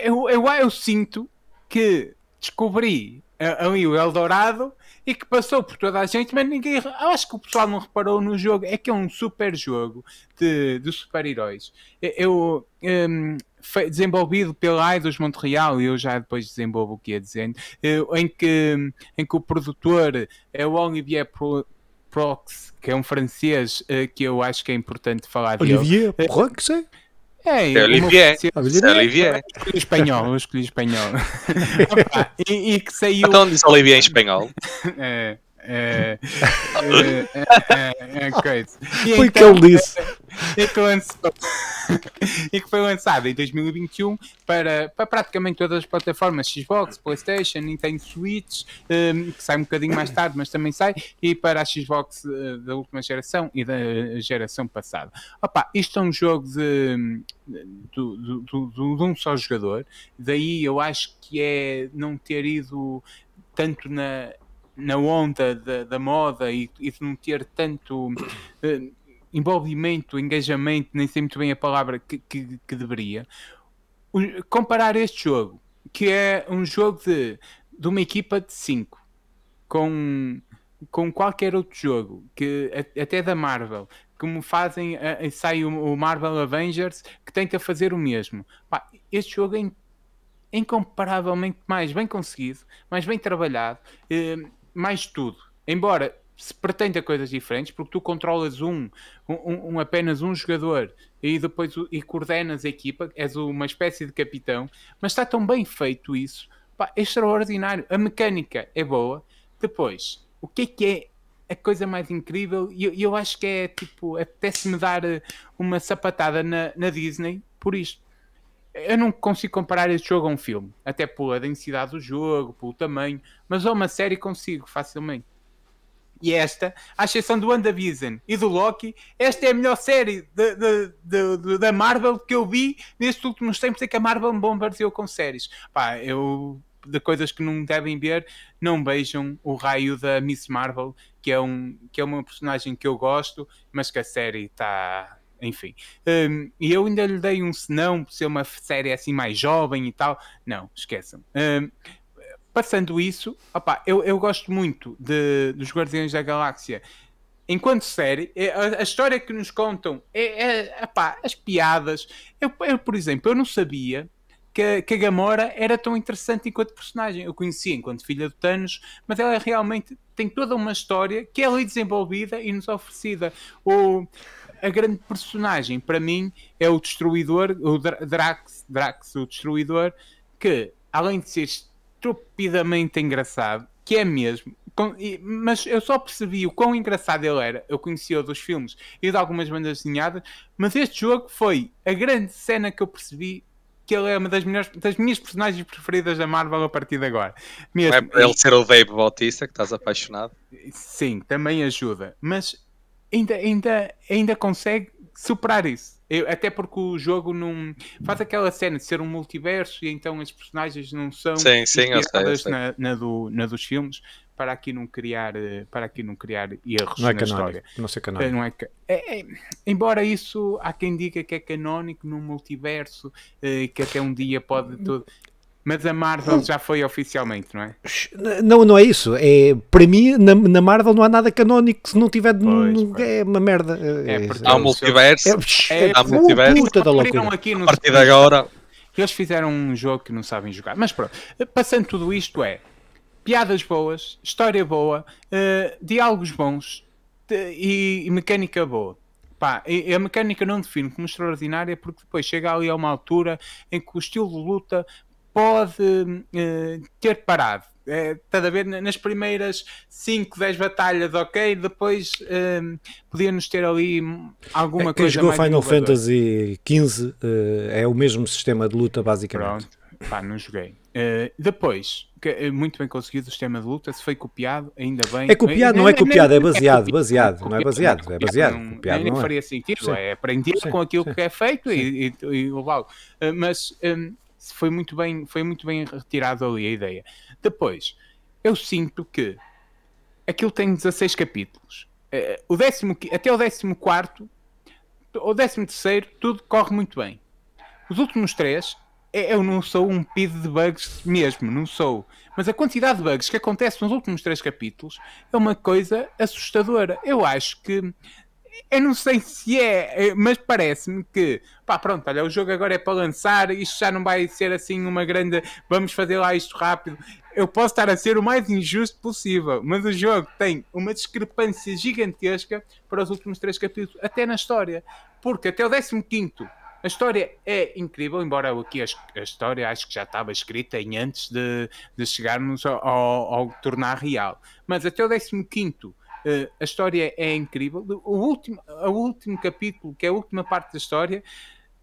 Eu, eu, eu sinto que descobri ali o Eldorado e que passou por toda a gente, mas ninguém. Eu acho que o pessoal não reparou no jogo. É que é um super jogo de, de super-heróis. Eu. Um, desenvolvido pela Eidos Montreal, e eu já depois desenvolvo o que ia dizendo, em que, em que o produtor é o Olivier Pro, Prox, que é um francês eh, que eu acho que é importante falar Olivier dele. Olivier Prox? É, é Olivier. É Olivier. escolhi espanhol, eu escolhi espanhol. e, e, que saiu. Então disse Olivier em espanhol. é. É, é, é, é, coisa. E Foi então, que ele disse. E que, lançou, [LAUGHS] e que foi lançado em 2021 para, para praticamente todas as plataformas Xbox, Playstation, Nintendo Switch, um, que sai um bocadinho mais tarde, mas também sai, e para a Xbox uh, da última geração e da geração passada. Opa, isto é um jogo de, de, de, de um só jogador, daí eu acho que é não ter ido tanto na na onda da, da moda e, e, de não ter tanto uh, envolvimento, engajamento, nem sei muito bem a palavra que, que, que deveria, comparar este jogo, que é um jogo de, de uma equipa de 5, com, com qualquer outro jogo, que até da Marvel, como fazem, sai o, Marvel Avengers, que tenta fazer o mesmo. Pá, este jogo é incomparavelmente mais bem conseguido, mais bem trabalhado. Uh, mais tudo. Embora se pretenda coisas diferentes, porque tu controlas um, um, um, apenas um jogador e depois e coordenas a equipa, és uma espécie de capitão, mas está tão bem feito isso, pá, é extraordinário. A mecânica é boa. Depois, o que é que é a coisa mais incrível? E eu, eu, acho que é tipo, apetece-me dar eh, uma sapatada na, na Disney por isto eu não consigo comparar este jogo a um filme, até pela densidade do jogo, pelo tamanho, mas a uma série consigo facilmente. E esta, à exceção do WandaVision e do Loki, esta é a melhor série da Marvel que eu vi nestes últimos tempos em que a Marvel me bombardeou com séries. Pá, eu de coisas que não devem ver, não beijam o raio da Miss Marvel, que é, um, que é uma personagem que eu gosto, mas que a série está enfim. Um, e eu ainda lhe dei um senão por ser uma série assim mais jovem e tal. Não, esqueçam. Um, passando isso, opa, eu, eu gosto muito de, dos Guardiões da Galáxia. Enquanto série, é, a, história que nos contam é, é as piadas. Eu, eu, por exemplo, eu não sabia que, que, a Gamora era tão interessante enquanto personagem. Eu conhecia enquanto filha de Thanos, mas ela realmente tem toda uma história que é ali desenvolvida e nos oferecida. O, a grande personagem para mim é o Destruidor, o Drax, Drax, o Destruidor, que além de ser estupidamente engraçado, que é mesmo, mas eu só percebi o quão engraçado ele era. Eu conhecia-o dos filmes e de algumas bandas desenhadas, mas este jogo foi a grande cena que eu percebi que ele é uma das, melhores, das minhas personagens preferidas da Marvel a partir de agora. Mesmo. é para ele ser o Dave Bautista que estás apaixonado? Sim, também ajuda. Mas ainda, ainda, ainda consegue superar isso. Eu, até porque o jogo não faz aquela cena de ser um multiverso e então as personagens não são sim, sim, eu sei, eu sei. Na, na, do, na dos filmes para aqui não criar eh, para aqui não criar erros não é na canónico, história. Não sei canónico. Não é, é, é, embora isso há quem diga que é canónico num multiverso eh, que até um dia pode tudo mas a Marvel já foi oficialmente, não é? Não, não é isso. É, para mim, na, na Marvel não há nada canónico se não tiver. Pois, pois. É uma merda. É, é há um multiverso. É, há multiverso. Puta da loucura. Aqui a partir de agora. Eles fizeram um jogo que não sabem jogar. Mas pronto, passando tudo isto é piadas boas, história boa, uh, diálogos bons e, e mecânica boa. Pá, a mecânica não define como extraordinária porque depois chega ali a uma altura em que o estilo de luta pode uh, ter parado. É, estás a ver? Nas primeiras 5, 10 batalhas, ok, depois uh, podíamos ter ali alguma é, coisa. Quem jogou Final Fantasy XV uh, é o mesmo sistema de luta, basicamente. Pronto, pá, não joguei. Uh, depois, que é muito bem conseguido o sistema de luta, se foi copiado, ainda bem. É copiado, não é copiado, é baseado, baseado, não é baseado, é baseado. Não, copiado nem, não é. faria sentido, é aprender com aquilo que é feito e, e, e levá-lo. mas um, foi muito bem, foi muito bem retirado ali a ideia. Depois, eu sinto que aquilo tem 16 capítulos. Eh, o décimo, até o 14 o 13 tudo corre muito bem. Os últimos três, é, eu não sou um pido de bugs mesmo, não sou. Mas a quantidade de bugs que acontece nos últimos três capítulos é uma coisa assustadora. Eu acho que eu não sei se é, mas parece-me que, pá, pronto, olha, o jogo agora é para lançar, isto já não vai ser assim uma grande, vamos fazer lá isto rápido. Eu posso estar a ser o mais injusto possível, mas o jogo tem uma discrepância gigantesca para os últimos três capítulos, até na história, porque até o 15 A história é incrível, embora aqui a, a história acho que já estava escrita em antes de, de chegarmos ao, ao, ao tornar real. Mas até o 15 Uh, a história é incrível. O último, o último capítulo, que é a última parte da história,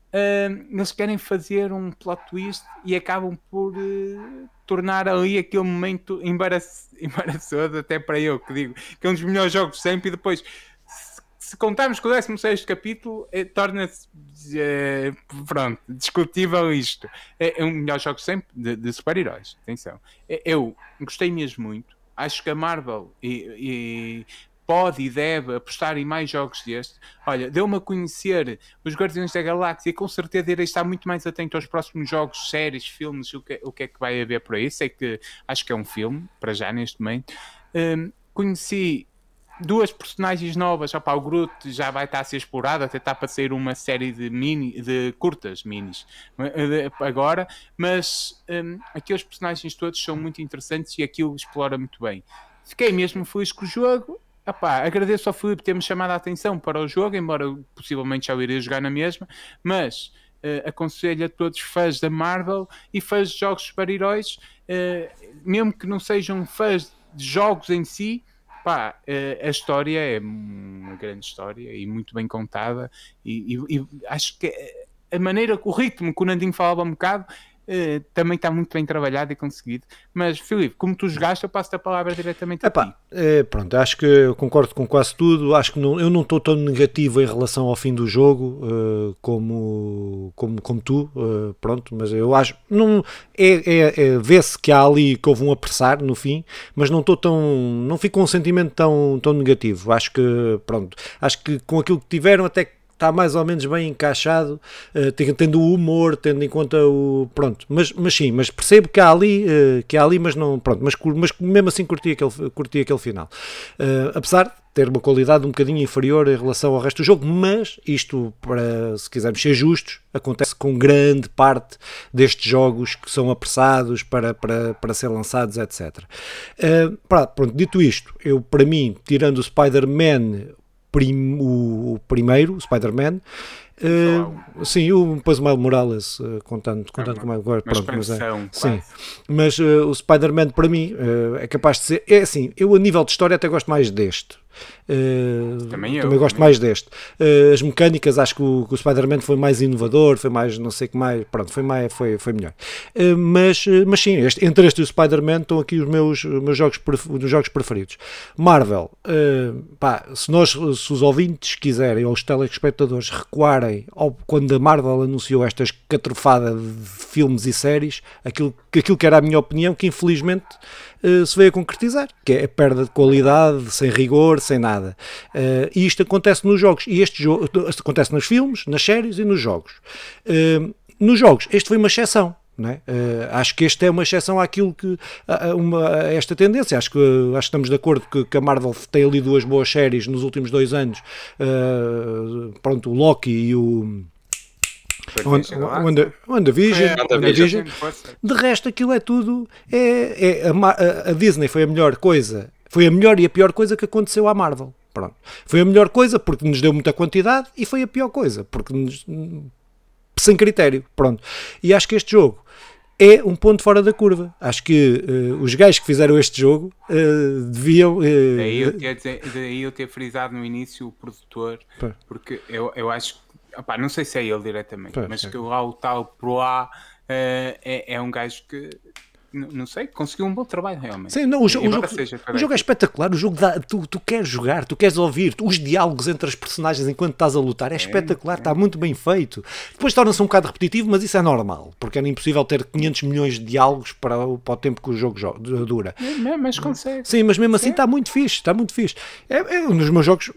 uh, eles querem fazer um plot twist e acabam por uh, tornar ali aquele momento embaraç, [LAUGHS] embaraçoso, até para eu que digo que é um dos melhores jogos sempre. E depois, se, contarmos com o 16 capítulo, torna-se pronto, discutível isto. É, é um melhor jogo sempre de, de super-heróis. Atenção, eu gostei mesmo muito acho que a Marvel e, e pode e deve apostar em mais jogos destes. Olha, deu-me a conhecer os Guardiões da Galáxia e com certeza irei estar muito mais atento aos próximos jogos, séries, filmes, o que, o que é que vai haver por aí. Sei que acho que é um filme, para já neste momento. Um, conheci duas personagens novas, opa, o Groot já vai estar a ser explorado, até está para sair uma série de mini, de curtas minis eh, agora, mas um, aqueles personagens todos são muito interessantes e aquilo explora muito bem. Fiquei mesmo feliz com o jogo. Epá, agradeço ao Filipe ter-me chamado a atenção para o jogo, embora possivelmente já o iria jogar na mesma, mas uh, aconselho a todos fãs da Marvel e fãs de jogos super-heróis, uh, mesmo que não sejam fãs de jogos em si, Pá, eh, a história é uma grande história e muito bem contada e, e, e acho que a maneira, o ritmo que o Nandinho falava um bocado Uh, também está muito bem trabalhado e conseguido. Mas, Filipe, como tu jogaste, eu passo a palavra diretamente Epá, a ti. É, pronto, acho que eu concordo com quase tudo. Acho que não, eu não estou tão negativo em relação ao fim do jogo uh, como, como, como tu. Uh, pronto, mas eu acho. Não, é, é, é Vê-se que há ali que houve um apressar no fim, mas não estou tão. Não fico com um sentimento tão, tão negativo. Acho que, pronto, acho que com aquilo que tiveram, até que está mais ou menos bem encaixado, uh, tendo o humor, tendo em conta o. Pronto, mas, mas sim, mas percebo que há ali, uh, que há ali, mas não. Pronto, mas, mas mesmo assim curti aquele, curti aquele final. Uh, apesar de ter uma qualidade um bocadinho inferior em relação ao resto do jogo, mas isto, para, se quisermos ser justos, acontece com grande parte destes jogos que são apressados para, para, para ser lançados, etc. Pronto, dito isto, eu para mim, tirando o Spider-Man, prim, o, o primeiro, Spider-Man. Uh, sim, o, depois o Miles Morales, uh, contando, contando é como agora. Pronto, mas é, sim, mas uh, o Spider-Man para mim é capaz de ser. É assim, eu a nível de história até gosto mais deste. Uh, também eu. Também gosto também. mais deste. Uh, as mecânicas, acho que o, o Spider-Man foi mais inovador, foi mais, não sei o que mais, pronto, foi, mais, foi, foi melhor. Uh, mas, mas sim, este, entre este e o Spider-Man estão aqui os meus, meus jogos, os jogos preferidos. Marvel, pá, se, nós, se os ouvintes quiserem, ou os telespectadores recuarem ao, quando a Marvel anunciou esta escatrofada de filmes e séries, aquilo, aquilo que era a minha opinião, que infelizmente uh, se veio a concretizar, que é a perda de qualidade, sem rigor, sem nada. Uh, e isto acontece nos jogos, e este jogo acontece nos filmes, nas séries e nos jogos. Uh, nos jogos, este foi uma exceção. É? Uh, acho que esta é uma exceção àquilo que a, uma, esta tendência. Acho que, acho que estamos de acordo que, que, a Marvel tem ali duas boas séries nos últimos dois anos. Uh, pronto, o Loki e o WandaVision, WandaVision, WandaVision. De resto, aquilo é tudo. É, é a, a, Disney foi a melhor coisa, foi a melhor e a pior coisa que aconteceu à Marvel. Pronto. Foi a melhor coisa porque nos deu muita quantidade e foi a pior coisa porque nos, sem critério. Pronto. E acho que este jogo é um ponto fora da curva. Acho que uh, os gajos que fizeram este jogo uh, deviam. Uh, daí, eu ter, daí eu ter frisado no início o produtor, porque eu, eu acho que Não sei se é ele diretamente, Pô, mas é. que lá o tal Pro A uh, é, é um gajo que não sei, conseguiu um bom trabalho realmente. Sim, não, o, jo o, jogo, o jogo, é espetacular, o jogo dá, tu, tu queres jogar, tu queres ouvir os diálogos entre as personagens enquanto estás a lutar, é, é espetacular, é. está muito bem feito. Depois torna-se um bocado repetitivo, mas isso é normal, porque é impossível ter 500 milhões de diálogos para, para o tempo que o jogo dura. É, mas consegue. Sim, mas mesmo assim está muito fixe, está muito fixe. É, é, um dos meus jogos,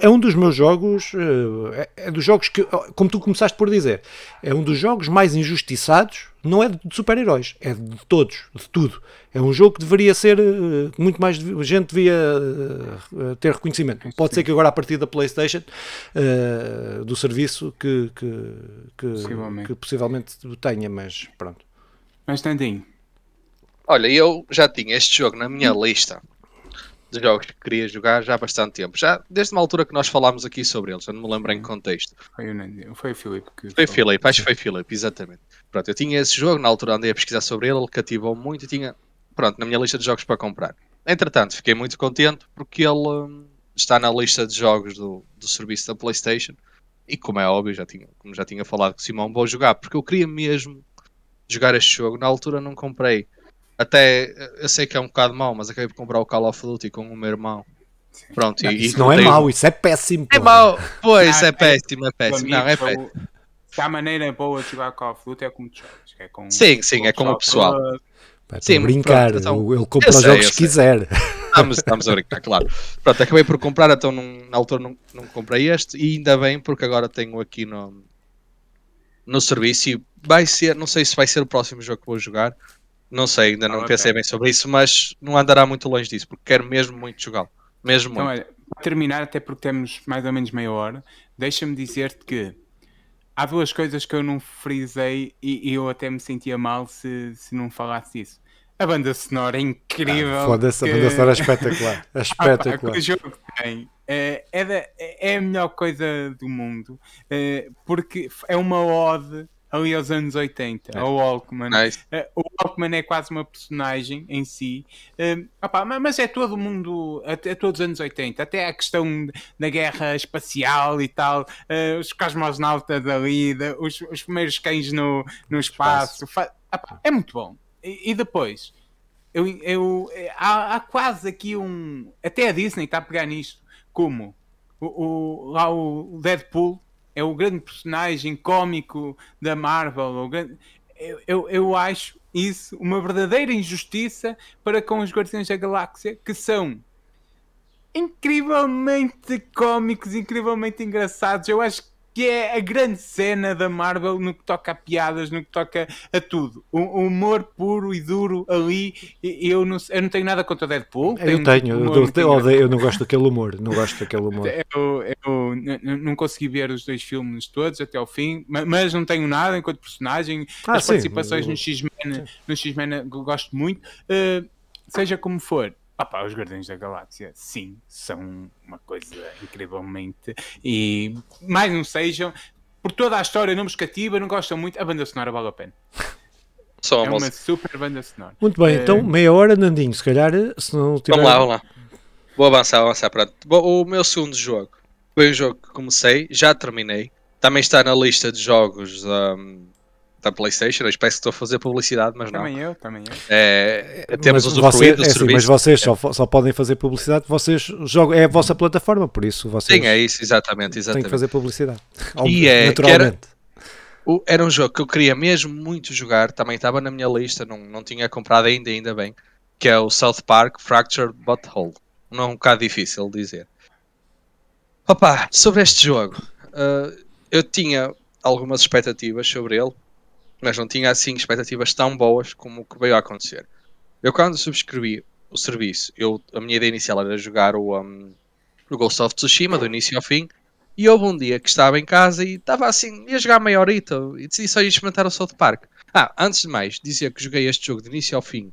é um dos meus jogos, eh, é, é dos jogos que, como tu começaste por dizer, é um dos jogos mais injustiçados não é de super-heróis, é de todos, de tudo. É um jogo que deveria ser, eh, muito mais gente devia uh, ter reconhecimento. Pode Sim. ser que agora a partir da Playstation, uh, do serviço, que, que, que, possivelmente. que possivelmente tenha, mas pronto. Mas Tandinho. Olha, eu já tinha este jogo na minha lista de jogos que queria jogar já há bastante tempo. Já desde uma altura que nós falámos aqui sobre eles, eu não me lembro em que contexto. Foi o, Filipe que. Foi o Filipe, acho que foi o Filipe, exatamente. Pronto, eu tinha esse jogo, na altura andei a pesquisar sobre ele, ele cativou muito e tinha, pronto, na minha lista de jogos para comprar. Entretanto, fiquei muito contente porque ele hum, está na lista de jogos do, do serviço da PlayStation e, como é óbvio, já tinha, como já tinha falado com o Simão, vou jogar porque eu queria mesmo jogar este jogo. Na altura não comprei até eu sei que é um bocado mau, mas acabei por comprar o Call of Duty com o meu irmão. Pronto, não, e, isso e não é mau, isso é péssimo. É mau, pois, não, é, é péssimo, é péssimo. Não, é péssimo. Se há maneira boa de jogar Call of Duty é como jogas. É com, sim, sim, é como o pessoal. Pá, sim, brincar, pronto, então, ele compra os jogos que quiser. Estamos, estamos a brincar, claro. Pronto, acabei por comprar, então não, na altura não, não comprei este e ainda bem porque agora tenho aqui no, no serviço e vai ser, não sei se vai ser o próximo jogo que vou jogar, não sei, ainda não ah, pensei bem sobre isso, mas não andará muito longe disso, porque quero mesmo muito jogá-lo. Mesmo então, muito. Olha, para terminar, até porque temos mais ou menos meia hora, deixa-me dizer-te que há duas coisas que eu não frisei e, e eu até me sentia mal se, se não falasse isso. A banda sonora é incrível. Ah, Foda-se, que... a banda sonora é espetacular. É espetacular. [LAUGHS] Ah, pá, o jogo tem. É, é, da, é, a melhor coisa do mundo. É, porque é uma ode ali aos anos 80, é. ao Walkman. Nice. Uh, o Walkman é quase uma personagem em si, uh, opa, mas é todo mundo, é, é todos os anos 80, até a questão da guerra espacial e tal, uh, os cosmonautas ali, de, os, os, primeiros cães no, no espaço, espaço. Opa, é muito bom. E, e depois, eu, eu, há, há, quase aqui um. Até a Disney está a pegar nisto, como o, o, lá o Deadpool é o grande personagem cómico da Marvel. Grande... Eu, eu, eu, acho isso uma verdadeira injustiça para com os Guardiões da Galáxia, que são incrivelmente cómicos, incrivelmente engraçados. Eu acho que é a grande cena da Marvel no que toca a piadas, no que toca a tudo. O, humor puro e duro ali. Eu não, eu não tenho nada contra o Deadpool. Eu tenho, eu, eu, eu, não gosto daquele humor. Não gosto daquele humor. [LAUGHS] Eu, eu não consegui ver os dois filmes todos até ao fim, mas não tenho nada enquanto personagem. Ah, As sim, participações no X-Men no X-Men gosto muito. Uh, seja como for, Opa, os Guardiões da Galáxia, sim, são uma coisa incrivelmente. E mais não sejam, por toda a história não vos cativa, não gostam muito, a banda sonora vale a pena. Só é uma super banda sonora. Muito bem, então eh, meia hora, Nandinho, se calhar, se não tiver... Vamos lá, vamos lá. Vou avançar, avançar. Pronto. O meu segundo jogo foi um jogo que comecei, já terminei. Também está na lista de jogos um, da PlayStation. Eu espero que estou a fazer publicidade, mas não. Também eu, também eu. É, temos os você, é assim, Mas vocês só, só podem fazer publicidade, vocês jogam, é a vossa plataforma, por isso vocês. Sim, é isso, exatamente. exatamente. Têm que fazer publicidade. E é, naturalmente. Era, era um jogo que eu queria mesmo muito jogar, também estava na minha lista, não, não tinha comprado ainda, ainda bem, que é o South Park Fractured Butthole. Não é um bocado difícil de dizer. Opa, sobre este jogo, uh, eu tinha algumas expectativas sobre ele, mas não tinha assim expectativas tão boas como o que veio a acontecer. Eu quando subscrevi o serviço, eu, a minha ideia inicial era jogar o, um, o Ghost of Tsushima do início ao fim, e houve um dia que estava em casa e estava assim, ia jogar meia horita e decidi só ir experimentar o South Park. Ah, antes de mais, dizia que joguei este jogo de início ao fim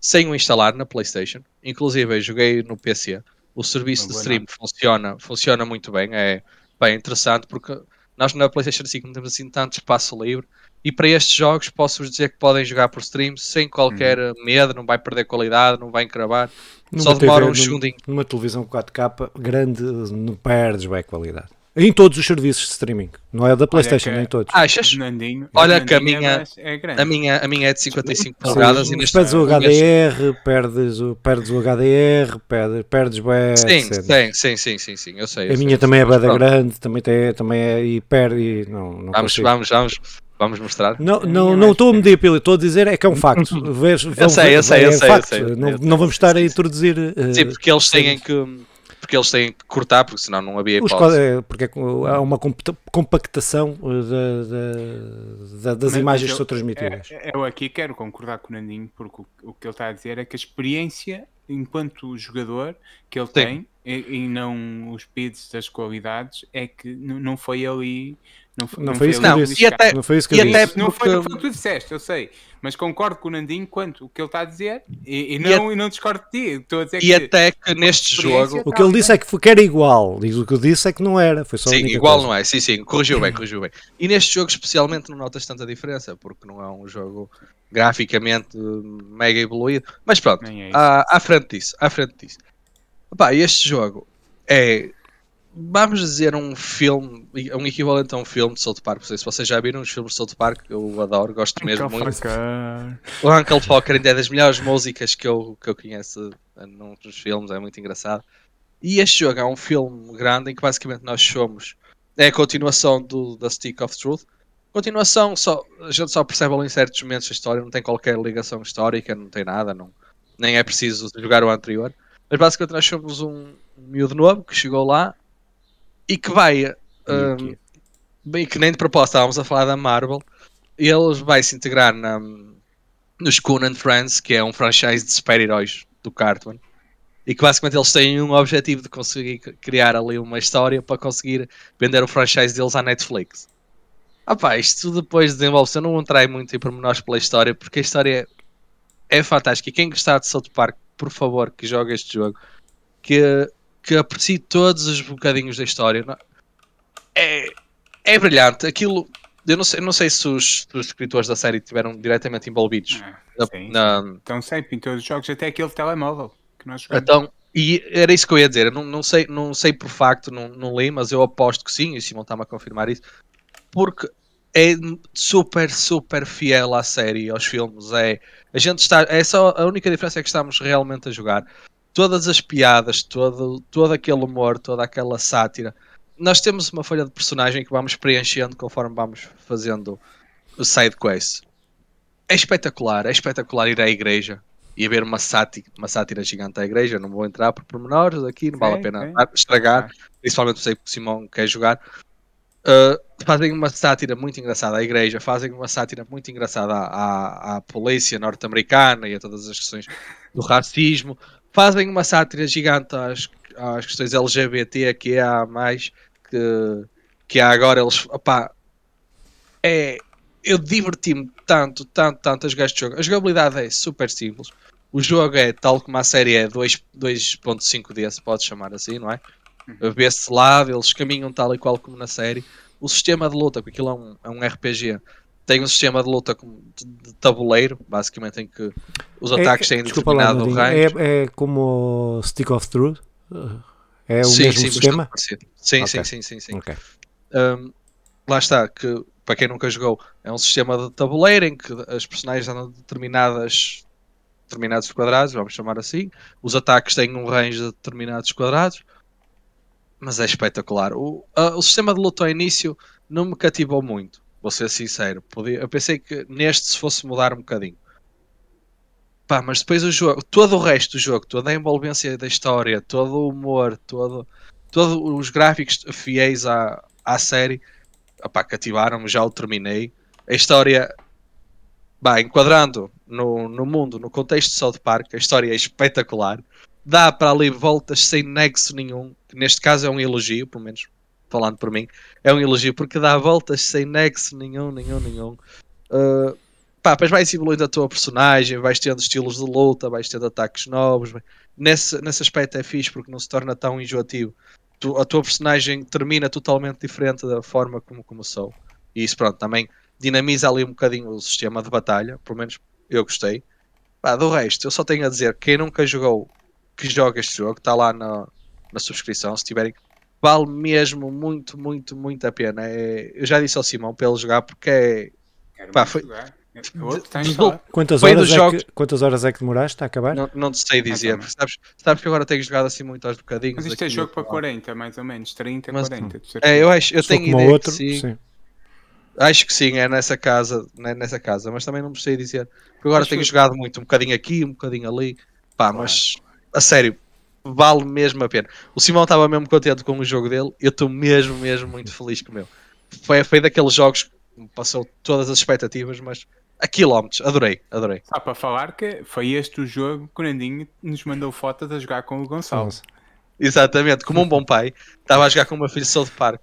sem o instalar na Playstation, inclusive joguei no PC. O serviço de stream funciona, funciona muito bem, é bem interessante porque nós na Playstation 5 não temos assim tanto espaço livre e para estes jogos posso-vos dizer que podem jogar por stream sem qualquer uhum. medo, não vai perder qualidade, não vai encravar. Numa Só demora TV, um segundinho. Numa televisão 4K grande, não perdes bem qualidade. Em todos os serviços de streaming, não é da PlayStation, nem todos. Achas? Nandinho, Olha que a minha, é a, minha, a minha é de 55 polegadas e neste perdes o HDR, perdes o, perdes o HDR, perdes, perdes bem. Sim, sim, sim, sim, sim, sim, eu sei. Eu a sei, minha também é bada grande, também, tem, também é e perde. Não, não vamos, vamos, vamos. Vamos mostrar? Não, não, não estou a medir pelo, estou a dizer é que é um facto. [LAUGHS] Vês, eu sei, eu sei, eu sei, eu sei. Não, não vamos estar a introduzir. Uh, Sim, porque eles têm que porque eles têm que cortar, porque senão não havia hipótese. É, porque é há uma compactação das Mas imagens que são transmitidas. É, é, eu aqui quero concordar com o Nandinho, porque o, o que ele está a dizer é que a experiência enquanto jogador que ele Sim. tem e, e, não os speeds das qualidades, é que não foi ali não, não, não foi isso que eu disse. Até, não foi isso que eu disse. Não foi, o que tu disseste, eu sei. Mas concordo com o Nandinho quanto o que ele está a dizer e, e não, e, a... e não discordo de ti. Estou a dizer e que até que neste jogo. O que ele disse é que era igual. Diz o que eu disse é que não era. Foi só sim, igual coisa. não é. Sim, sim. Corrigiu bem, corrigiu bem. E neste jogo, especialmente, não notas tanta diferença porque não é um jogo graficamente mega evoluído. Mas pronto, é à, à frente disso. À frente disso. Opa, este jogo é vamos dizer, um filme, um equivalente a um filme de South Park. Não sei se vocês já viram os filmes de South Park, eu adoro, gosto mesmo Uncle muito. O Uncle Fokker ainda é das melhores músicas que eu, que eu conheço nos filmes, é muito engraçado. E este jogo é um filme grande em que basicamente nós somos. É a continuação do, da Stick of Truth. Continuação, só, a gente só percebe ali em certos momentos da história, não tem qualquer ligação histórica, não tem nada, não, nem é preciso jogar o anterior. Mas basicamente nós somos um, um miúdo novo que chegou lá e que vai. Um, bem, que nem de propósito estávamos a falar da Marvel. E ele vai se integrar na, nos Conan Friends, que é um franchise de super-heróis do Cartman. E que basicamente eles têm um objetivo de conseguir criar ali uma história para conseguir vender o franchise deles à Netflix. Ah pá, isto depois desenvolve-se. Eu não entrei muito em pormenores pela história, porque a história é, fantástica. E quem gostar de South Park, por favor, que jogue este jogo. Que que aprecie todos os bocadinhos da história. É, é brilhante. Aquilo. Eu não sei, não sei se, os, os escritores da série estiveram diretamente envolvidos. Ah, na, sim, na... Então sempre em todos os jogos, até aquele telemóvel que nós jogamos. Então, e era isso que eu ia dizer. Eu não, não, sei, não sei por facto, não, não li, mas eu aposto que sim, e o Simão está-me a confirmar isso. Porque é super, super fiel à série, aos filmes. É, a gente está, é só, a única diferença é que estamos realmente a jogar todas as piadas, todo, todo aquele humor, toda aquela sátira. Nós temos uma folha de personagem que vamos preenchendo conforme vamos fazendo o side quest. É espetacular, é espetacular ir à igreja e ver uma sátira, uma sátira gigante à igreja. Não vou entrar por pormenores aqui, não vale a pena estragar, principalmente sei que o Simão quer jogar. Uh, fazem uma sátira muito engraçada à igreja, fazem uma sátira muito engraçada à, à, à polícia norte-americana e a todas as questões do racismo fazem uma sátira gigante às, às questões LGBT que há mais que, que há agora eles opá, é eu diverti-me tanto, tanto, tanto a jogar este jogo. A jogabilidade é super simples. O jogo é tal como a série é 2.5D, se pode chamar assim, não é? Uhum. Vê-se lado, eles caminham tal e qual como na série. O sistema de luta, porque aquilo é um, é um RPG, tem um sistema de luta de tabuleiro, basicamente, em que os é, ataques têm desculpa determinado lá, range. É, é como Stick of Truth? É o sim, mesmo sim, sistema? Sim, okay. sim, sim, sim, sim. Okay. Um, lá está, que para quem nunca jogou, é um sistema de tabuleiro em que as personagens andam determinadas determinados quadrados, vamos chamar assim. Os ataques têm um range de determinados quadrados. Mas é espetacular. O, a, o sistema de luta ao início não me cativou muito vou ser sincero. Podia, eu pensei que neste se fosse mudar um bocadinho. Pá, mas depois o jogo, todo o resto do jogo, toda a envolvência da história, todo o humor, todo, todos os gráficos fiéis à, à série, cativaram-me, já o terminei. A história, bah, enquadrando no, no mundo, no contexto de South Park, a história é espetacular. Dá para ali voltas sem nexo nenhum, neste caso é um elogio, pelo menos falando por mim, é um elogio porque dá voltas sem nexo nenhum, nenhum, nenhum. Uh, pá, depois vais evoluindo a tua personagem, vais tendo estilos de luta, vais tendo ataques novos. Nesse, nesse aspecto é fixe porque não se torna tão enjoativo. Tu, a tua personagem termina totalmente diferente da forma como começou. E isso, pronto, também dinamiza ali um bocadinho o sistema de batalha. Pelo menos eu gostei. Pá, do resto, eu só tenho a dizer: quem nunca jogou, que joga este jogo, está lá na, na subscrição. Se tiverem vale mesmo muito, muito, muito a pena. É, eu já disse ao Simão para ele jogar porque é. Quero pá, foi, jogar. Quantas horas, é que, quantas horas é que demoraste a acabar? Não, não te sei dizer, ah, sabes, sabes que agora tenho jogado assim muito aos bocadinhos. Mas isto é jogo para 40, mais ou menos, 30, Mas, 40. É, eu acho, eu tenho ideia outro, sim. sim. Acho que sim, é nessa casa, né, nessa casa, mas também não me sei dizer. Porque agora tenho jogado muito, um bocadinho aqui, um bocadinho ali. Pá, mas a sério, vale mesmo a pena. O Simão estava mesmo contente com o jogo dele, eu estou mesmo, mesmo muito feliz com o meu. Foi, foi daqueles jogos que passou todas as expectativas, mas a quilómetros. Adorei, adorei. Só para falar que foi este o jogo que o Nandinho nos mandou fotos a jogar com o Gonçalo. Exatamente, como um bom pai, estava a jogar com o meu filho South Park.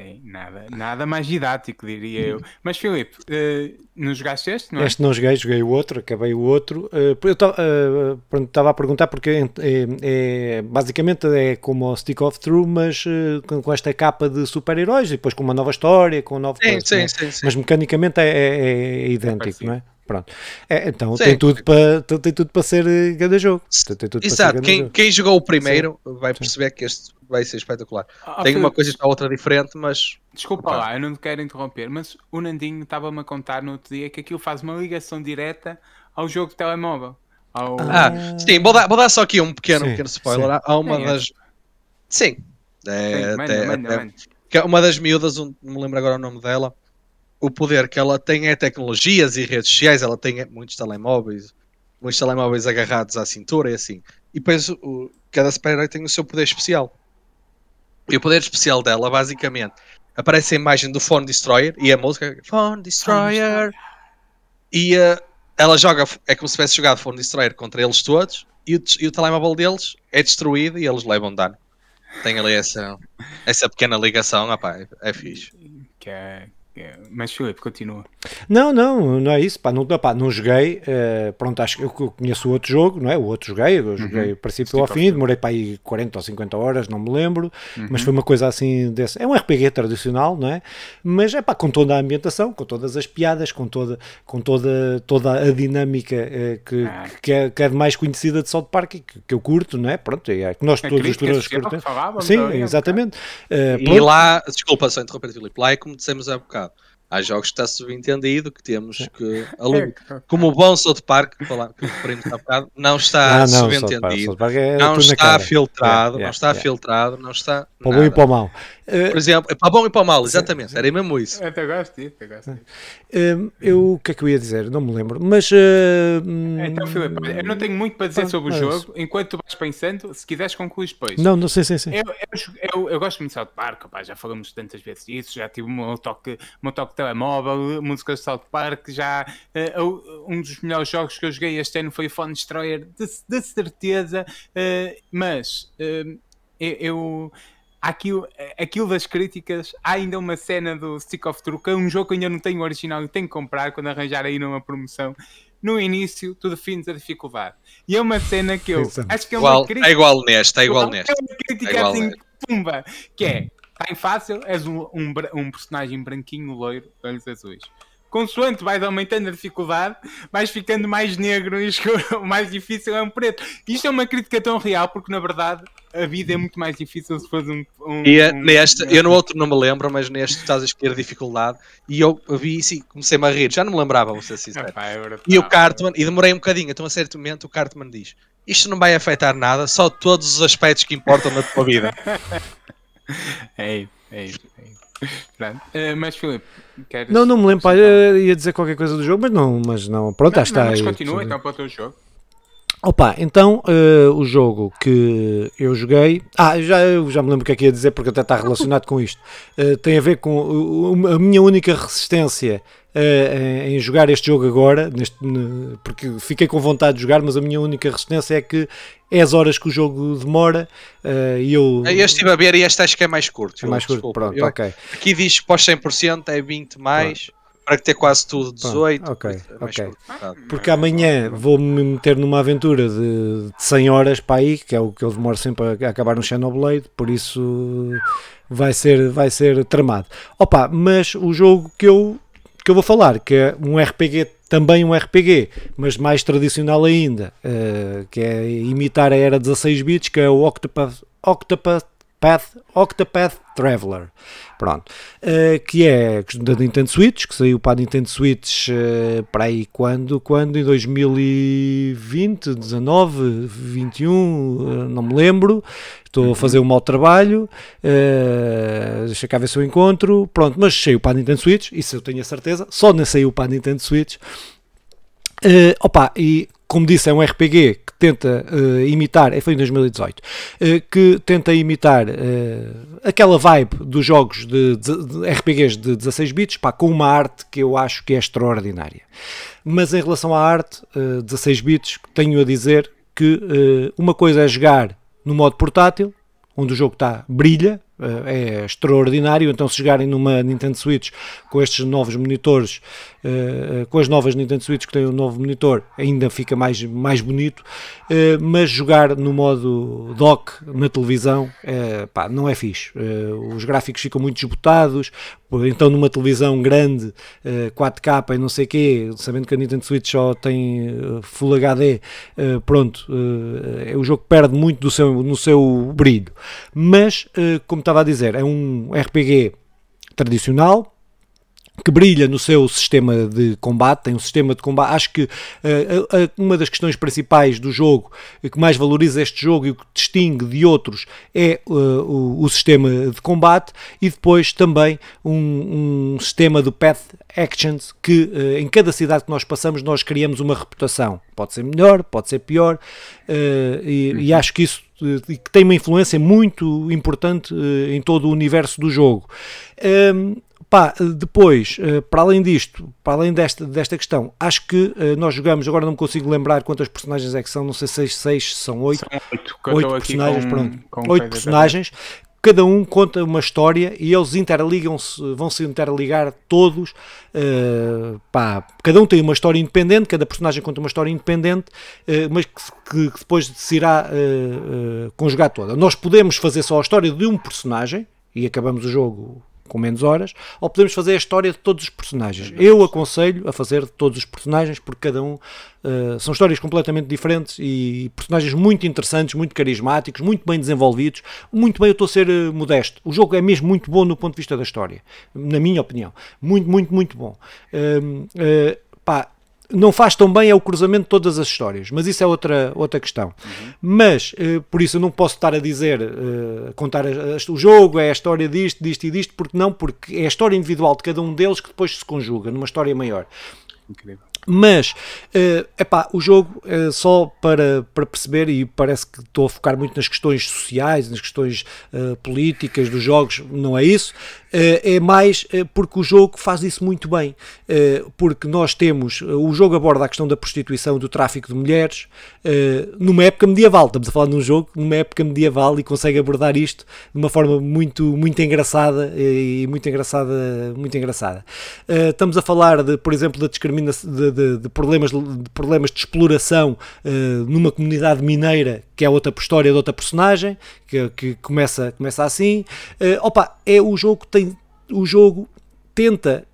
Sim, nada, nada mais didático, diria eu. Mas Filipe, uh, não jogaste este? Não é? Este não joguei, joguei o outro, acabei o outro. Uh, eu estava uh, a perguntar porque é, é, é, basicamente é como o Stick of True, mas uh, com, com, esta capa de super-heróis e depois com uma nova história, com um novo. Sim, sim, é? sim, sim, Mas mecanicamente é, é, é idêntico, não é? Pronto. É, então Sim. tem tudo, para, tem tudo para ser grande jogo. Exato. Quem, jogo. quem jogou o primeiro Sim. vai perceber Sim. que este vai ser espetacular. Ah, tem uma coisa e outra diferente, mas. Desculpa lá, eu não te quero interromper, mas o Nandinho estava-me a contar no outro dia que aquilo faz uma ligação direta ao jogo de telemóvel. Ao... Ah, sim, vou dar, vou dar só aqui um pequeno, pequeno spoiler. Há uma das. Sim. É, manda, até, manda, até... Manda. Uma das miúdas, não me lembro agora o nome dela o poder que ela tem é tecnologias e redes sociais, ela tem muitos telemóveis, muitos telemóveis agarrados à cintura e assim. E depois o, cada super-herói tem o seu poder especial. E o poder especial dela, basicamente, aparece a imagem do Phone Destroyer e a música Phone Destroyer. E uh, ela joga, é como se tivesse jogado Phone Destroyer contra eles todos e o, e o telemóvel deles é destruído e eles levam dano. Tem ali essa, essa pequena ligação, opa, é, é fixe. Que é, é, mas Filipe, continua. Não, não, não é isso. Pá, não, pá, não joguei. Uh, pronto, acho que eu conheço o outro jogo, não é? O outro joguei, eu joguei uhum. princípio ao fim, demorei para aí 40 ou 50 horas, não me lembro, uhum. mas foi uma coisa assim desse. É um RPG tradicional, não é? Mas é pá, com toda a ambientação, com todas as piadas, com toda, com toda, toda a dinâmica uh, que, ah. que, é, que é mais conhecida de South Park que, que eu curto, não é? Pronto, é que nós todos os jogadores curtemos. Sim, exatamente. Uh, e lá, desculpa só interromper, Filipe, lá é como dissemos há bocado há jogos que está subentendido que temos que [LAUGHS] é, como o bom South Park que referimos há bocado não está ah, não, subentendido. É não está filtrado não está filtrado não está para o bom e para o mal por exemplo, é para bom e para o mal, exatamente, era mesmo isso. Eu até gosto disso, eu gosto disso. Hum, eu, o que é que eu ia dizer? Não me lembro, mas... Uh, então, Filipe, eu não tenho muito para dizer ah, sobre o jogo, enquanto tu vais pensando, se quiseres concluir depois. Não, não sei, sim, sim. Eu, eu, eu, eu gosto muito de South Park, opa, já falamos tantas vezes disso, já tive um toque, um toque de telemóvel, música de South Park, já uh, um dos melhores jogos que eu joguei este ano foi o Phone Destroyer, de, de certeza, uh, mas eu aquilo, aquilo das críticas, há ainda uma cena do Stick of Truth, que é um jogo que eu ainda não tenho original e tenho que comprar quando arranjar aí numa promoção. No início, tu defines a dificuldade. E é uma cena que eu acho que é uma igual, crítica. É igual neste, é igual neste. É uma crítica é assim, neste. pumba, que é, está em fácil, és um, um, um personagem branquinho, loiro, olhos azuis consoante vais aumentando a dificuldade, vais ficando mais negro e escuro, o [LAUGHS] mais difícil é um preto. Isto é uma crítica tão real porque na verdade a vida é muito mais difícil se fosse um. um e é, um, neste, um... eu no outro não me lembro, mas neste estás a escolher dificuldade e eu vi isso e comecei-me a rir, já não me lembrava, vou ser sincero. Ah, é e o Cartman, e demorei um bocadinho, então a certo momento o Cartman diz: Isto não vai afetar nada, só todos os aspectos que importam na tua vida. [LAUGHS] é isso, é isso. É isso. Uh, mas Filipe, queres... Não, não me lembro, pá, ia dizer qualquer coisa do jogo, mas não, mas não. Pronto, não, está não, mas aí. continua então para o teu jogo. Opa, então uh, o jogo que eu joguei. Ah, já, eu já me lembro o que é que ia dizer porque até está relacionado com isto. Uh, tem a ver com uh, a minha única resistência em jogar este jogo agora, neste, porque fiquei com vontade de jogar, mas a minha única resistência é que é as horas que o jogo demora e eu. Eu estive a ver e este acho que é mais curto. É mais curto, desculpa. pronto, eu, ok. Aqui diz pós 100% é 20 mais. Pronto para ter quase tudo 18. Pronto, ok, ok. Porque amanhã vou-me meter numa aventura de, de 100 horas para aí, que é o que eu demoro sempre a acabar no Xenoblade, por isso vai ser, vai ser tramado. Opa, mas o jogo que eu, que eu vou falar, que é um RPG, também um RPG, mas mais tradicional ainda, uh, que é imitar a era 16 bits, que é o Octopath, Octopath Path, Octopath Traveler, pronto, uh, que é da Nintendo Switch, que saiu para a Nintendo Switch uh, para aí quando, quando, em 2020, 19, 21, uh, não me lembro, estou a uhum. fazer um mau trabalho, uh, deixa cá ver se eu encontro, pronto, mas saiu para a Nintendo Switch, isso eu tenho a certeza, só não saiu para a Nintendo Switch, uh, opa, e como disse, é um RPG que tenta uh, imitar, é, foi em 2018, uh, que tenta imitar uh, aquela vibe dos jogos de, de, de, RPGs de 16 bits, pá, com uma arte que eu acho que é extraordinária. Mas em relação à arte, 16 bits, tenho a dizer que uma coisa é jogar no modo portátil, onde o jogo está, brilha, é extraordinário. Então, se jogarem numa Nintendo Switch com estes novos monitores, uh, com as novas Nintendo Switch que têm um novo monitor, ainda fica mais, mais bonito. Mas jogar no modo dock na televisão, pá, não é fixe. os gráficos ficam muito desbotados. Então, numa televisão grande, 4K e não sei o quê, sabendo que a Nintendo Switch só tem Full HD, pronto, o jogo perde muito do seu, no seu brilho. Mas, como estava a dizer, é um RPG tradicional, que brilha no seu sistema de combate, tem um sistema de combate. Acho que uh, uh, uma das questões principais do jogo, que mais valoriza este jogo e o que distingue de outros é uh, o, o, sistema de combate e depois também um, um sistema de path actions que em cada cidade que nós passamos nós criamos uma reputação. Pode ser melhor, pode ser pior e, e acho que isso que tem uma influência muito importante em todo o universo do jogo. Um, Pá, depois, eh, para além disto, para além desta, desta questão, acho que eh, nós jogamos, agora não me consigo lembrar quantas personagens é que são, não sei se seis, são oito. São oito, oito personagens, com, pronto. Com oito personagens. Cada um conta uma história e eles interligam-se, vão se interligar todos. Uh, pá, cada um tem uma história independente, cada personagem conta uma história independente, uh, mas que, que, depois se irá uh, conjugar toda. Nós podemos fazer só a história de um personagem e acabamos o jogo com menos horas, ou podemos fazer a história de todos os personagens. Eu aconselho a fazer de todos os personagens, porque cada um uh, são histórias completamente diferentes e personagens muito interessantes, muito carismáticos, muito bem desenvolvidos. Muito bem, eu estou a ser uh, modesto. O jogo é mesmo muito bom no ponto de vista da história, na minha opinião. Muito, muito, muito bom. Uh, não faz tão bem é o cruzamento de todas as histórias, mas isso é outra, outra questão. Uhum. Mas, uh, por isso eu não posso estar a dizer, uh, contar a, a, o jogo, é a história disto, disto e disto, porque não, porque é a história individual de cada um deles que depois se conjuga numa história maior. Incrível. Mas, uh, epá, o jogo, uh, só para, para perceber, e parece que estou a focar muito nas questões sociais, nas questões uh, políticas dos jogos, não é isso, é mais porque o jogo faz isso muito bem. porque nós temos, o jogo aborda a questão da prostituição, do tráfico de mulheres, numa época medieval. Estamos a falar de um jogo numa época medieval e consegue abordar isto de uma forma muito, muito engraçada e muito engraçada. Muito engraçada. estamos a falar, de, por exemplo, da discriminação. De, de, de problemas, de problemas de exploração numa comunidade mineira, que é outra história de outra personagem, que, que começa, começa assim. Opa, é o jogo tem. O jogo tenta.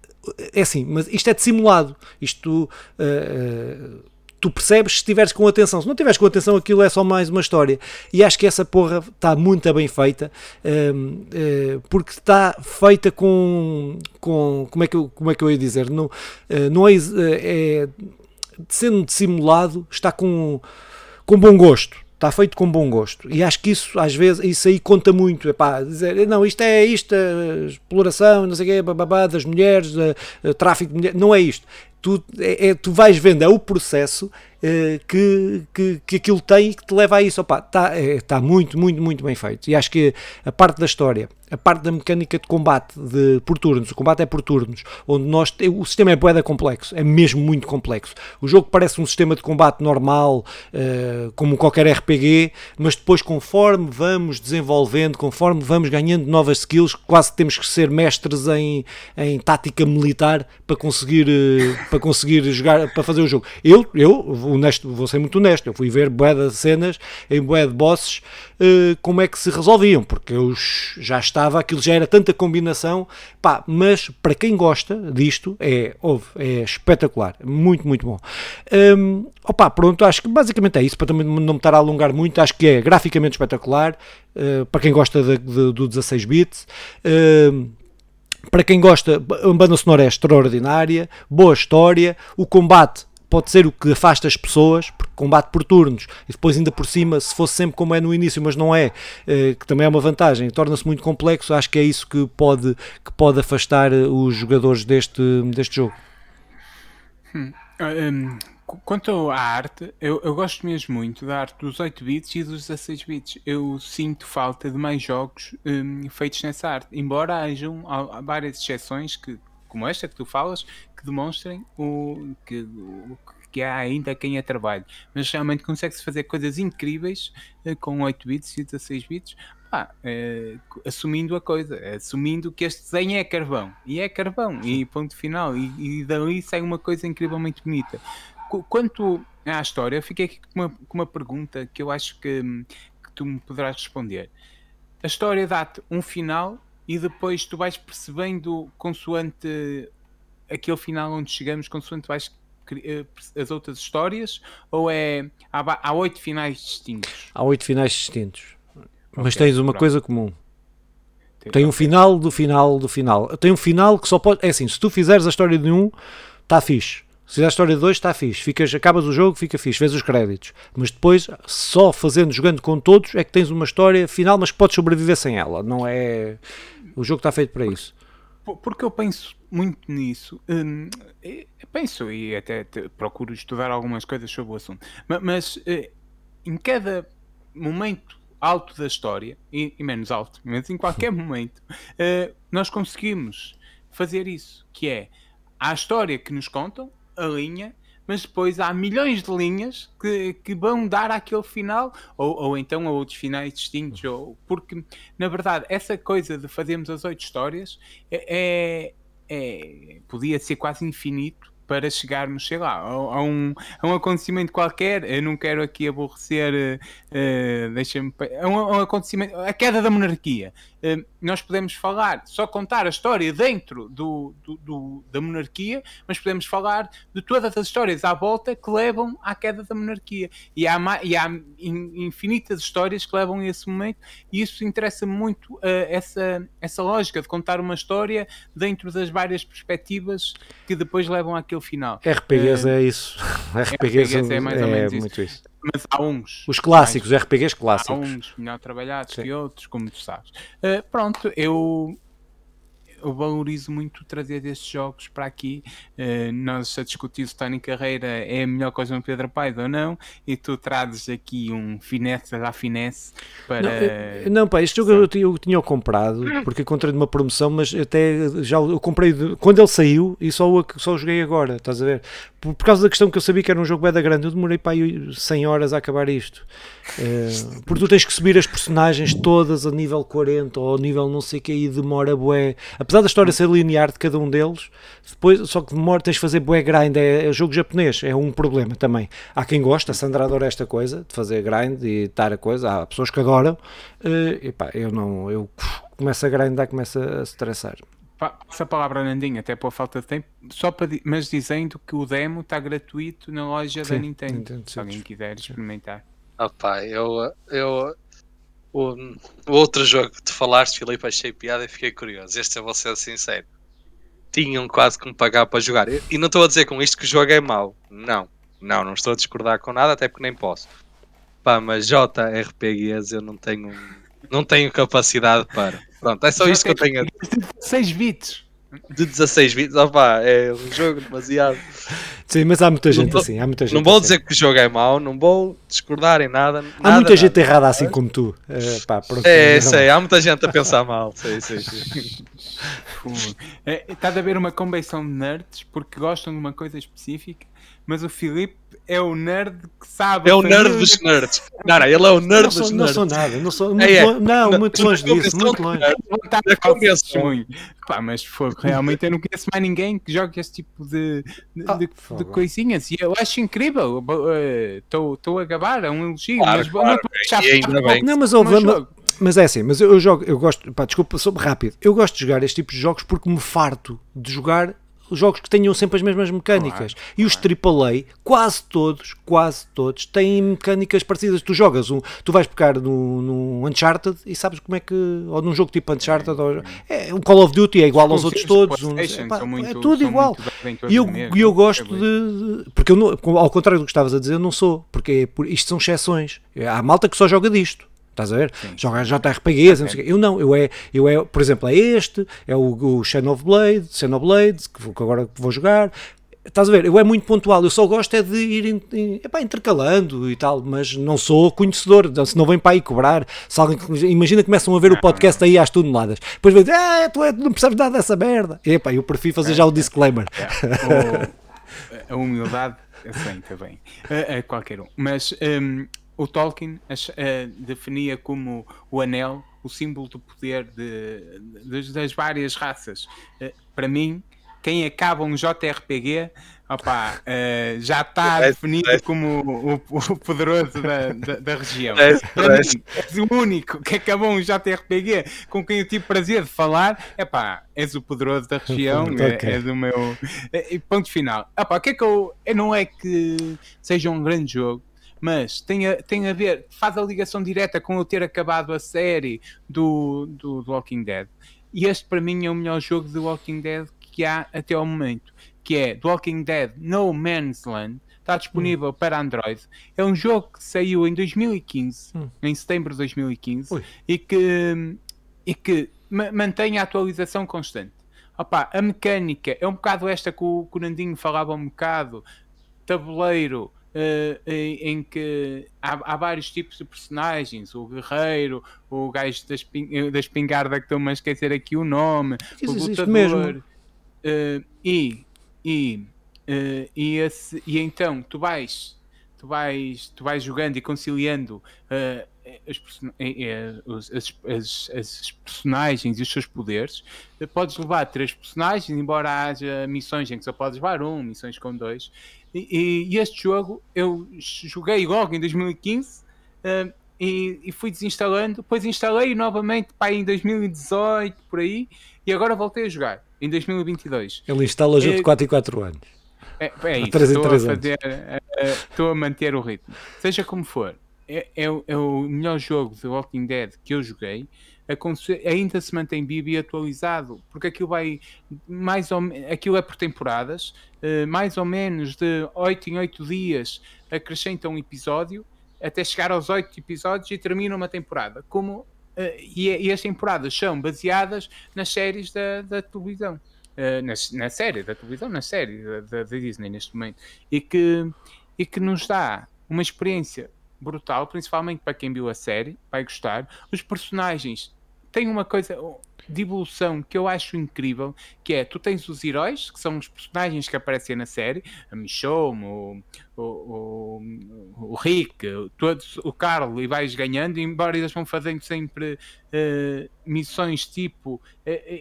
É assim, mas isto é dissimulado. Isto. Uh, tu percebes se estiveres com atenção. Se não estiveres com atenção, aquilo é só mais uma história. E acho que essa porra está muito bem feita, uh, porque está feita com, com. Como é que eu, como é que eu ia dizer? Não, não é, é. Sendo dissimulado, está com, com bom gosto está feito com bom gosto e acho que isso às vezes isso aí conta muito epá, dizer, não isto é isto exploração não sei o quê bababá, das mulheres tráfico de mulheres não é isto tu, é, é, tu vais vendo, é o processo uh, que, que, que aquilo tem e que te leva a isso. Está é, tá muito, muito, muito bem feito. E acho que a parte da história, a parte da mecânica de combate de, por turnos, o combate é por turnos, onde nós, o sistema é boeda complexo, é mesmo muito complexo. O jogo parece um sistema de combate normal, uh, como qualquer RPG, mas depois conforme vamos desenvolvendo, conforme vamos ganhando novas skills, quase temos que ser mestres em, em tática militar para conseguir, uh, para conseguir jogar, para fazer o jogo. Eu, eu honesto, vou ser muito honesto, eu fui ver de cenas em de bosses como é que se resolviam, porque eu já estava, aquilo já era tanta combinação, pá, mas para quem gosta disto, é, ouve, é espetacular, muito, muito bom. Um, pronto, acho que basicamente é isso, para também não me estar a alongar muito, acho que é graficamente espetacular, uh, para quem gosta de, de, do 16 bits. Uh, para quem gosta, a banda sonora é extraordinária, boa história, o combate pode ser o que afasta as pessoas, porque combate por turnos, e depois ainda por cima, se fosse sempre como é no início, mas não é, eh, que também é uma vantagem, torna-se muito complexo, acho que é isso que pode, que pode afastar eh, os jogadores deste, deste jogo. Hum. Um, Quanto à arte, eu, eu, gosto mesmo muito da arte dos 8 bits e dos 16 bits. Eu sinto falta de mais jogos um, feitos nessa arte, embora hajam várias exceções que, como esta que tu falas, que demonstrem o que, o, que há ainda quem a trabalhe. Mas realmente consegue-se fazer coisas incríveis uh, com 8 bits e 16 bits. Ah, uh, assumindo a coisa, assumindo que este desenho é carvão, e é carvão, e [LAUGHS] ponto final, e, e dali sai uma coisa incrivelmente bonita. Quanto à história, eu fiquei aqui com uma, com uma pergunta que eu acho que, que tu me poderás responder. A história dá-te um final e depois tu vais percebendo consoante aquele final onde chegamos, consoante vais eh, as outras histórias, ou é há, há oito finais distintos? Há oito finais distintos. Mas tens uma pronto. coisa comum. Tem um final do final do final. Tem um final que só pode. É assim, se tu fizeres a história de um, está fixe. Se fizer a história de dois, está fixe. Ficas, acabas o jogo, fica fixe, vês os créditos. Mas depois, só fazendo, jogando com todos, é que tens uma história final, mas podes sobreviver sem ela. Não é. O jogo está feito para isso. Porque eu penso muito nisso. Hum, penso e até procuro estudar algumas coisas sobre o assunto. Mas, eh, em cada momento alto da história, e, menos alto, mas em qualquer [LAUGHS] momento, uh, nós conseguimos fazer isso, que é a história que nos contam, a linha, mas depois há milhões de linhas que, que vão dar aquele final, ou, ou então a outros finais distintos, ou, porque na verdade essa coisa de fazermos as oito histórias é, é, é podia ser quase infinito para chegarmos, sei lá, a, a, um, a um acontecimento qualquer. Eu não quero aqui aborrecer, uh, deixa-me. A um, um, acontecimento, a queda da monarquia. Uh, nós podemos falar, só contar a história dentro do, do, do, da monarquia, mas podemos falar de todas as histórias à volta que levam à queda da monarquia. E há, e há infinitas histórias que levam a esse momento, e isso interessa muito uh, essa, essa lógica de contar uma história dentro das várias perspectivas que depois levam àquele final. RPGs uh, é isso. [LAUGHS] RPGs, RPGs é mais ou menos é isso. isso. Mas há uns. Os clássicos, mais, RPGs clássicos. Há uns melhor trabalhados Sim. que outros, como tu sabes. Uh, pronto, eu eu valorizo muito trazer estes jogos para aqui. Uh, nós a discutir se Tony Carreira é a melhor coisa no Pedro Paes ou não, e tu trazes aqui um finesse da finesse para. Não, eu, não pá, este jogo eu, eu, tinha comprado porque encontrei numa promoção, mas até já eu comprei de, quando ele saiu e só, só joguei agora, estás a ver? Por, por, causa da questão que eu sabia que era um jogo bem da grande, eu demorei para aí 100 horas a acabar isto. Uh, porque tu tens que subir as personagens todas a nível 40 ou a nível não sei o que e demora bué. Apesar da história ser linear de cada um deles, depois só que demora, tens de fazer bué grind. É, é jogo japonês, é um problema também. Há quem gosta, a Sandra adora esta coisa de fazer grind e estar a coisa. Há pessoas que adoram. Uh, epá, eu não, eu começo a grindar, começo a estressar. Passa a palavra Nandinho, até por falta de tempo, só para, mas dizendo que o demo está gratuito na loja Sim, da Nintendo, Nintendo se alguém quiser experimentar. Opa, eu, eu o, o, outro jogo que tu falaste, Filipe, achei piada e fiquei curioso. Este eu vou ser sincero. Tinham quase que me pagar para jogar. E não estou a dizer com isto que o jogo é mau. Não, não, não estou a discordar com nada, até porque nem posso. Pá, mas JRPGs eu não tenho, não tenho capacidade para. Pronto, é só isto que eu tenho a dizer. 6 bits de 16 bits, opá, é um jogo demasiado. Sim, mas há muita gente não, assim. Há muita gente não vou assim. dizer que o jogo é mau, não vou discordar em nada. Há nada, muita nada. gente errada assim como tu. É, pá, pronto, é, sei, há muita gente a pensar mal. Sei, sei, sei. é, está a haver uma convenção de nerds porque gostam de uma coisa específica, mas o Filipe é o nerd que sabe. É o nerd dos nerds. Não, não, ele é o nerd dos nerds. Não sou nada, não sou. Muito é, é. Não, não, muito longe disso, muito longe. Pá, mas foi, realmente eu não conheço mais ninguém que jogue esse tipo de, de, oh, de, de coisinhas e eu acho incrível. Estou uh, a gabar, é um elogio, claro, mas claro, não, não, mas, ouve, mas, mas é assim, mas eu, eu jogo, eu gosto, pá, desculpa, sou rápido. Eu gosto de jogar este tipo de jogos porque me farto de jogar jogos que tenham sempre as mesmas mecânicas. Claro, e os AAA, quase todos, quase todos, têm mecânicas parecidas. Tu jogas um, tu vais pegar no, no Uncharted e sabes como é que, ou num jogo tipo Uncharted, ou, é, um Call of Duty é igual aos outros todos. Um, é, muito, é tudo igual. E eu, eu gosto de, porque eu, ao contrário do que estavas a dizer, eu não sou, porque é, isto são exceções. Há malta que só joga disto. Estás a ver? Sim. Joga JRPGs, não sei Eu não, eu é, eu é, por exemplo, é este, é o, o Xenoblade, Xenoblade, que, que agora vou jogar. Estás a ver? Eu é muito pontual, eu só gosto é de ir in, in, epá, intercalando e tal, mas não sou conhecedor, então, se não vem para aí cobrar, se alguém, imagina que começam a ver o podcast aí às toneladas, depois vem dizer, ah, tu é, não percebes nada dessa merda. E, epá, eu prefiro fazer já o disclaimer. É, [LAUGHS] a humildade aceita bem, a, a qualquer um. Mas um, o Tolkien uh, definia como o anel o símbolo do poder de, de, das várias raças. Uh, para mim, quem acaba um JRPG opa, uh, já está definido é. como o, o, poderoso da, da, da região. É, Para mim, és o único que acabou um JRPG com quem eu tive prazer de falar. Epá, és o poderoso da região, [LAUGHS] okay. é, és o meu. Ponto final. Epá, o que é que eu. Não é que seja um grande jogo mas tem a, tem a ver, faz a ligação direta com eu ter acabado a série do, do, do Walking Dead. E este para mim é o melhor jogo de Walking Dead que há até ao momento, que é The Walking Dead No Man's Land, está disponível hum. para Android. É um jogo que saiu em 2015, hum. em setembro de 2015, e que, e que mantém a atualização constante. Opa, a mecânica é um bocado esta que o, que o Nandinho falava um bocado, tabuleiro, Uh, em, em, que há, há, vários tipos de personagens, o guerreiro, o gajo da, esping da espingarda que estou-me a esquecer aqui o nome, o lutador, mesmo. Uh, e e, uh, e, esse, e então tu vais tu vais tu vais jogando e conciliando os, as, as, as, personagens e os seus poderes. Podes levar três personagens embora haja missões em que só podes levar um missões com dois e, e este jogo eu joguei logo em 2015 uh, e, e, fui desinstalando depois instalei novamente pá, em 2018 por aí e agora voltei a jogar em 2022. Ele instala junto de 4 e 4 anos. É, é isso, 3 estou, 3 a fazer, estou a manter o ritmo. Seja como for, é, é, é, o melhor jogo de Walking Dead que eu joguei. Ainda se mantém vivo e atualizado, porque aquilo vai mais ou aquilo é por temporadas, eh, mais ou menos de 8 em 8 dias acrescenta um episódio até chegar aos 8 episódios e termina uma temporada. Como Uh, e, e, as temporadas são baseadas nas séries da, da televisão. Uh, na, na, série da televisão, na série da, da, Disney neste momento. E que, e que nos dá uma experiência brutal, principalmente para quem viu a série, vai gostar. Os personagens têm uma coisa de evolução que eu acho incrível, que é, tu tens os heróis, que são os personagens que aparecem na série, a Michonne, o, o, o, Rick, todos, o Carlo, e vais ganhando, embora eles vão fazendo sempre uh, missões tipo uh,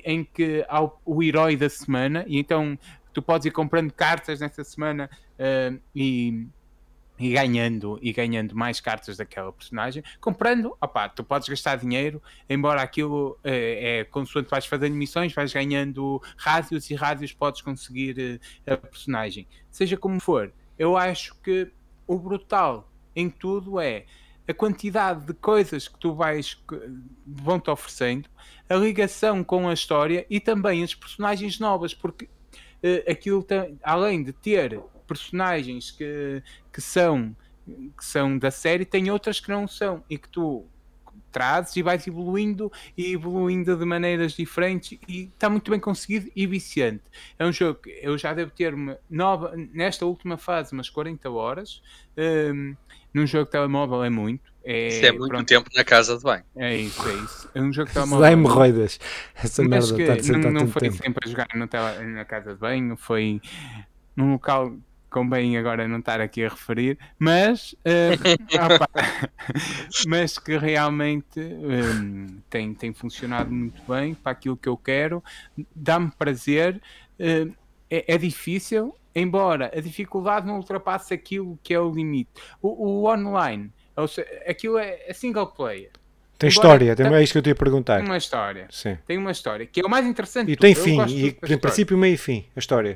em que há o, o, herói da semana, e então tu podes ir comprando cartas nessa semana uh, e e ganhando e ganhando mais cartas daquela personagem, comprando, opá, tu podes gastar dinheiro, embora aquilo é, é consoante vais fazendo missões, vais ganhando rádios e rádios podes conseguir uh, a personagem. Seja como for, eu acho que o brutal em tudo é a quantidade de coisas que tu vais vão te oferecendo, a ligação com a história e também as personagens novas, porque uh, aquilo tem, além de ter personagens que, que são que são da série, tem outras que não são e que tu trazes e vais evoluindo e evoluindo de maneiras diferentes e está muito bem conseguido e viciante. É um jogo que eu já devo ter nova, nesta última fase umas 40 horas. Um, num jogo de telemóvel é muito. É, isso é muito pronto. tempo na casa de banho. É isso, é isso. É um jogo de telemóvel. Dá hemorroidas. Essa Mas merda está não, não foi tempo. sempre a jogar no tele, na casa de banho, foi num local convém agora não estar aqui a referir, mas, [LAUGHS] uh, opa, [LAUGHS] mas que realmente um, tem, tem funcionado muito bem para aquilo que eu quero, dá-me prazer, uh, é, é, difícil, embora a dificuldade não ultrapasse aquilo que é o limite. O, o online, seja, aquilo é, é single player. Tem história, tem, é isso que eu te ia perguntar. Tem uma história. Sim. Tem uma história, que é o mais interessante. E tem fim, e tem princípio, meio e fim, a história.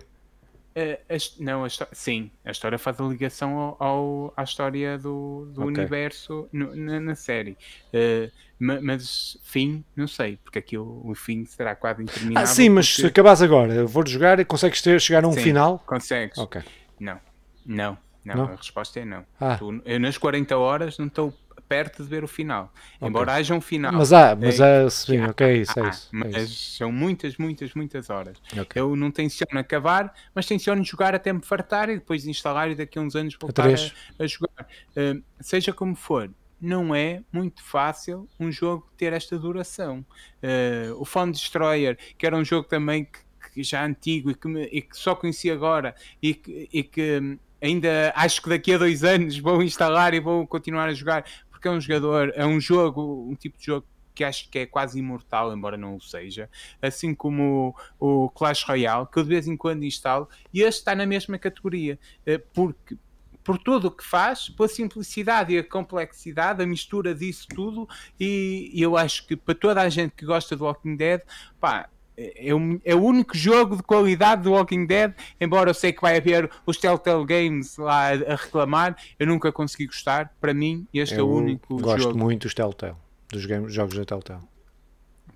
Uh, a, não, a sim, a história faz a ligação ao, ao à história do, do okay. universo no, na, na, série. Uh, mas fim, não sei, porque aquilo, o fim será quase interminável. Ah, sim, mas porque... se acabas agora, vou jogar e consegues ter, chegar a um sim, final? Consegues. Ok. Não, não, não, não, a resposta é não. Ah. Tu, eu nas 40 horas não estou perto de ver o final. Okay. Embora haja um final. Mas há, mas é, há, sim, ok, é isso, é isso. Mas é isso. são muitas, muitas, muitas horas. Okay. Eu não tenciono acabar, mas tenciono jogar até me fartar e depois instalar e daqui a uns anos voltar a, a, a jogar. Uh, seja como for, não é muito fácil um jogo ter esta duração. Uh, o Phone Destroyer, que era um jogo também que, que já antigo e que, me, e que, só conheci agora e que, e que hum, ainda acho que daqui a dois anos vou instalar e vou continuar a jogar porque é um jogador, é um jogo, um tipo de jogo que acho que é quase imortal, embora não o seja, assim como o, o Clash Royale, que eu de vez em quando instalo, e este está na mesma categoria, eh, porque por tudo o que faz, pela simplicidade e a complexidade, a mistura disso tudo, e, e, eu acho que para toda a gente que gosta do Walking Dead, pá, é, um, é o único jogo de qualidade do Walking Dead, embora eu sei que vai haver os Telltale Games lá a, reclamar, eu nunca consegui gostar. Para mim, este eu é o único gosto jogo. muito dos Telltale, dos games, jogos da Telltale.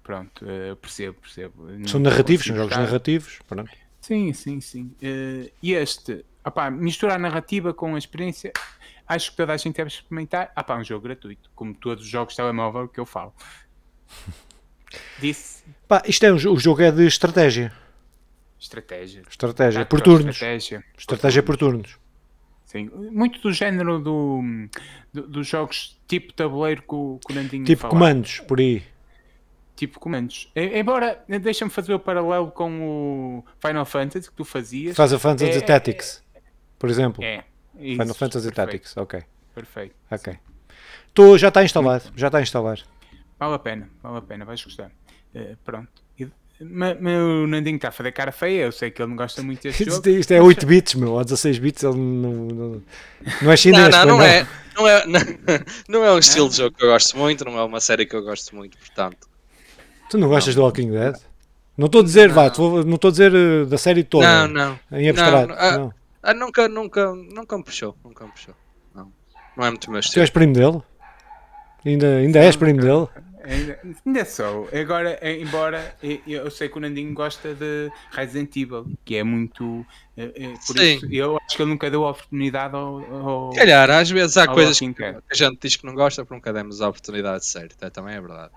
Pronto, uh, percebo, percebo. São narrativos, são jogos narrativos. Pronto. Sim, sim, sim. Uh, e este, opá, misturar a narrativa com a experiência, acho que toda a gente deve experimentar. Ah, pá, um jogo gratuito, como todos os jogos de telemóvel que eu falo. [LAUGHS] Disse. Pá, isto é um, o jogo é de estratégia. Estratégia. Estratégia, por turnos. Estratégia, estratégia por turnos. Sim, muito do género do, do dos jogos tipo tabuleiro que o, que o Nandinho Tipo comandos, por aí tipo comandos. Embora, deixa-me fazer o paralelo com o Final Fantasy que tu fazias. Faz a Fantasy é, Tactics, por exemplo. É. Isso, Final Fantasy perfeito. Tactics, ok. Perfeito. Ok. Tô, já está instalado, já está instalado. Vale a pena, vale a pena, vais gostar. Uh, pronto. Mas, o Nandinho está a fazer cara feia, eu sei que ele não gosta [LAUGHS] muito deste jogo. Isto é 8 bits, meu, ou 16 bits, ele não, não, não é chinês. Não, não, não, é, não, é, não, [LAUGHS] não é um estilo de jogo que eu gosto muito, não é uma série que eu gosto muito, portanto. Tu não gostas não. do Walking Dead? Não estou a dizer, não. vá, não estou a dizer uh, da série toda. Não, não. Em abstrato. Não, ah, não. Ah, nunca, nunca, nunca me puxou. Nunca me puxou. Não, não é muito meu estilo. Tu és primo dele? Ainda, ainda és primo dele? Ainda, ainda sou. Agora, eh, embora eu sei que o Nandinho gosta de Resident Evil, que é muito. É, é, por Sim. isso, eu acho que ele nunca deu a oportunidade ao. ao Calhar, às vezes há coisas que, que, a gente diz que não gosta porque nunca demos a oportunidade certa. Também é verdade.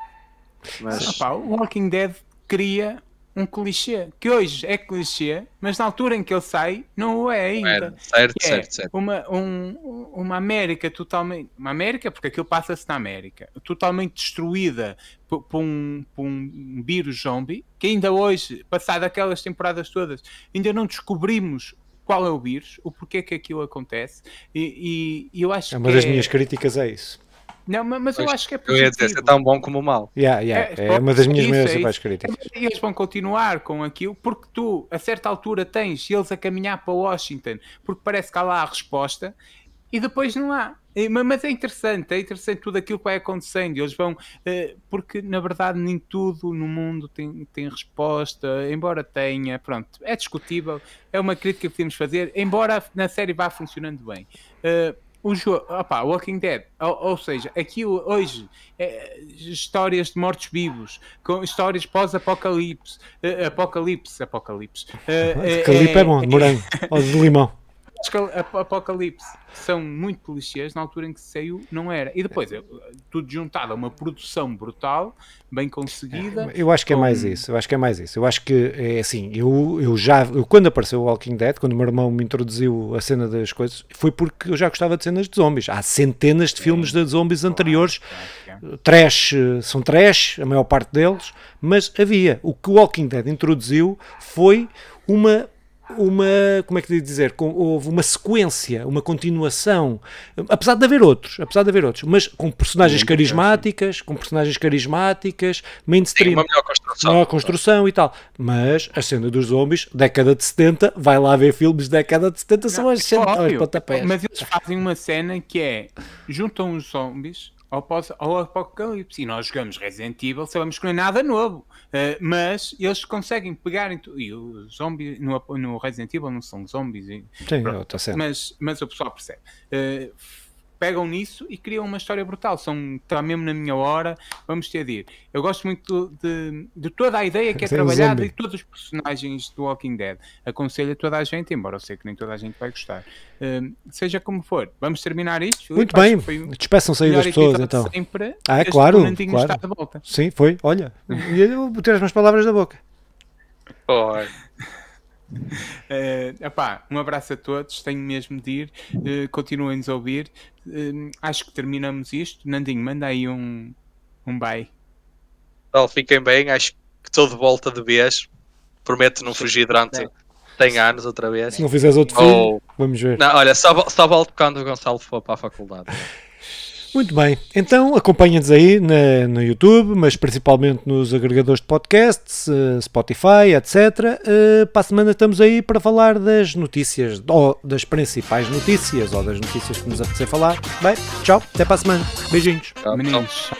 Mas... Ah, pá, o Walking Dead cria um clichê, que hoje é clichê, mas na altura em que ele sai, não o é ainda. certo, é certo, certo. Uma, um, uma América totalmente. Uma América, porque aquilo passa-se na América, totalmente destruída por, por, um, por um vírus zombie, que ainda hoje, passado aquelas temporadas todas, ainda não descobrimos qual é o vírus, o porquê que aquilo acontece, e, e, e eu acho é uma das é... minhas críticas é isso. Não, mas eu acho que é positivo. Eu ia dizer, é tão bom como mal. Yeah, yeah. É, é uma das minhas maiores é críticas. E eles vão continuar com aquilo, porque tu, a certa altura, tens eles a caminhar para Washington, porque parece que há lá a resposta, e depois não há. Mas é interessante, é interessante tudo aquilo que vai acontecendo. Eles vão, eh, porque na verdade nem tudo no mundo tem, tem resposta, embora tenha, pronto, é discutível, é uma crítica que podemos fazer, embora na série vá funcionando bem. O jogo, Walking Dead, ou, ou seja, aqui hoje, é, histórias de mortos-vivos, com histórias pós-apocalipse, uh, apocalipse, apocalipse. Uh, Calipe é, é bom, de morango, [LAUGHS] ou de limão. Apocalipse são muito clichês, na altura em que saiu não era. E depois, é, tudo juntado a uma produção brutal, bem conseguida. Eu acho que é mais isso, eu acho que é mais isso. Eu acho que é assim, eu, eu já, eu, quando apareceu o Walking Dead, quando o meu irmão me introduziu a cena das coisas, foi porque eu já gostava de cenas de zombies. Há centenas de filmes de zombies anteriores, trash, são trash, a maior parte deles, mas havia. O que o Walking Dead introduziu foi uma uma, como é que dizer, houve uma sequência, uma continuação, apesar de haver outros, apesar de haver outros, mas com personagens Sim, carismáticas, com personagens carismáticas, mainstream, Sim, uma melhor construção, melhor construção e tal. Mas a cena dos zombies, década de 70, vai lá ver filmes década de 70, são as, as pontapés. Mas eles fazem uma cena que é, juntam os zombies ao, ao Apocalipse. E nós jogamos Resident Evil, sabemos que não é nada novo. Uh, mas eles conseguem pegar. Em e os zombies no, no Resident Evil não são zombies. E, Sim, pronto, tá mas, mas o pessoal percebe. Uh, pegam nisso e criam uma história brutal. São, está mesmo na minha hora, vamos ter de ir. Eu gosto muito de, de toda a ideia que é, trabalhada e todos os personagens do Walking Dead. Aconselho a toda a gente, embora eu sei que nem toda a gente vai gostar. Uh, seja como for, vamos terminar isto. Muito bem, despeçam-se aí das pessoas então. Sempre, ah, é claro, claro. Sim, foi, olha, [LAUGHS] eu vou ter as minhas palavras da boca. Oi. Uh, [LAUGHS] epá, um abraço a todos, tenho mesmo de ir, uh, continuem-nos a ouvir. Uh, acho que terminamos isto. Nandinho, manda aí um, um bye. Então, fiquem bem, acho que estou de volta de vez. Prometo não fugir durante 100 anos outra vez. Se não fizeres outro filme, vamos ver. Não, olha, só, só volto quando o Gonçalo for para a faculdade. [LAUGHS] Muito bem, então acompanha-nos aí na, no YouTube, mas principalmente nos agregadores de podcasts, uh, Spotify, etc. Uh, para a semana estamos aí para falar das notícias, ou das principais notícias, ou das notícias que nos apetecer falar. Bem, tchau, até para a semana. Beijinhos. Tchau, Meninos.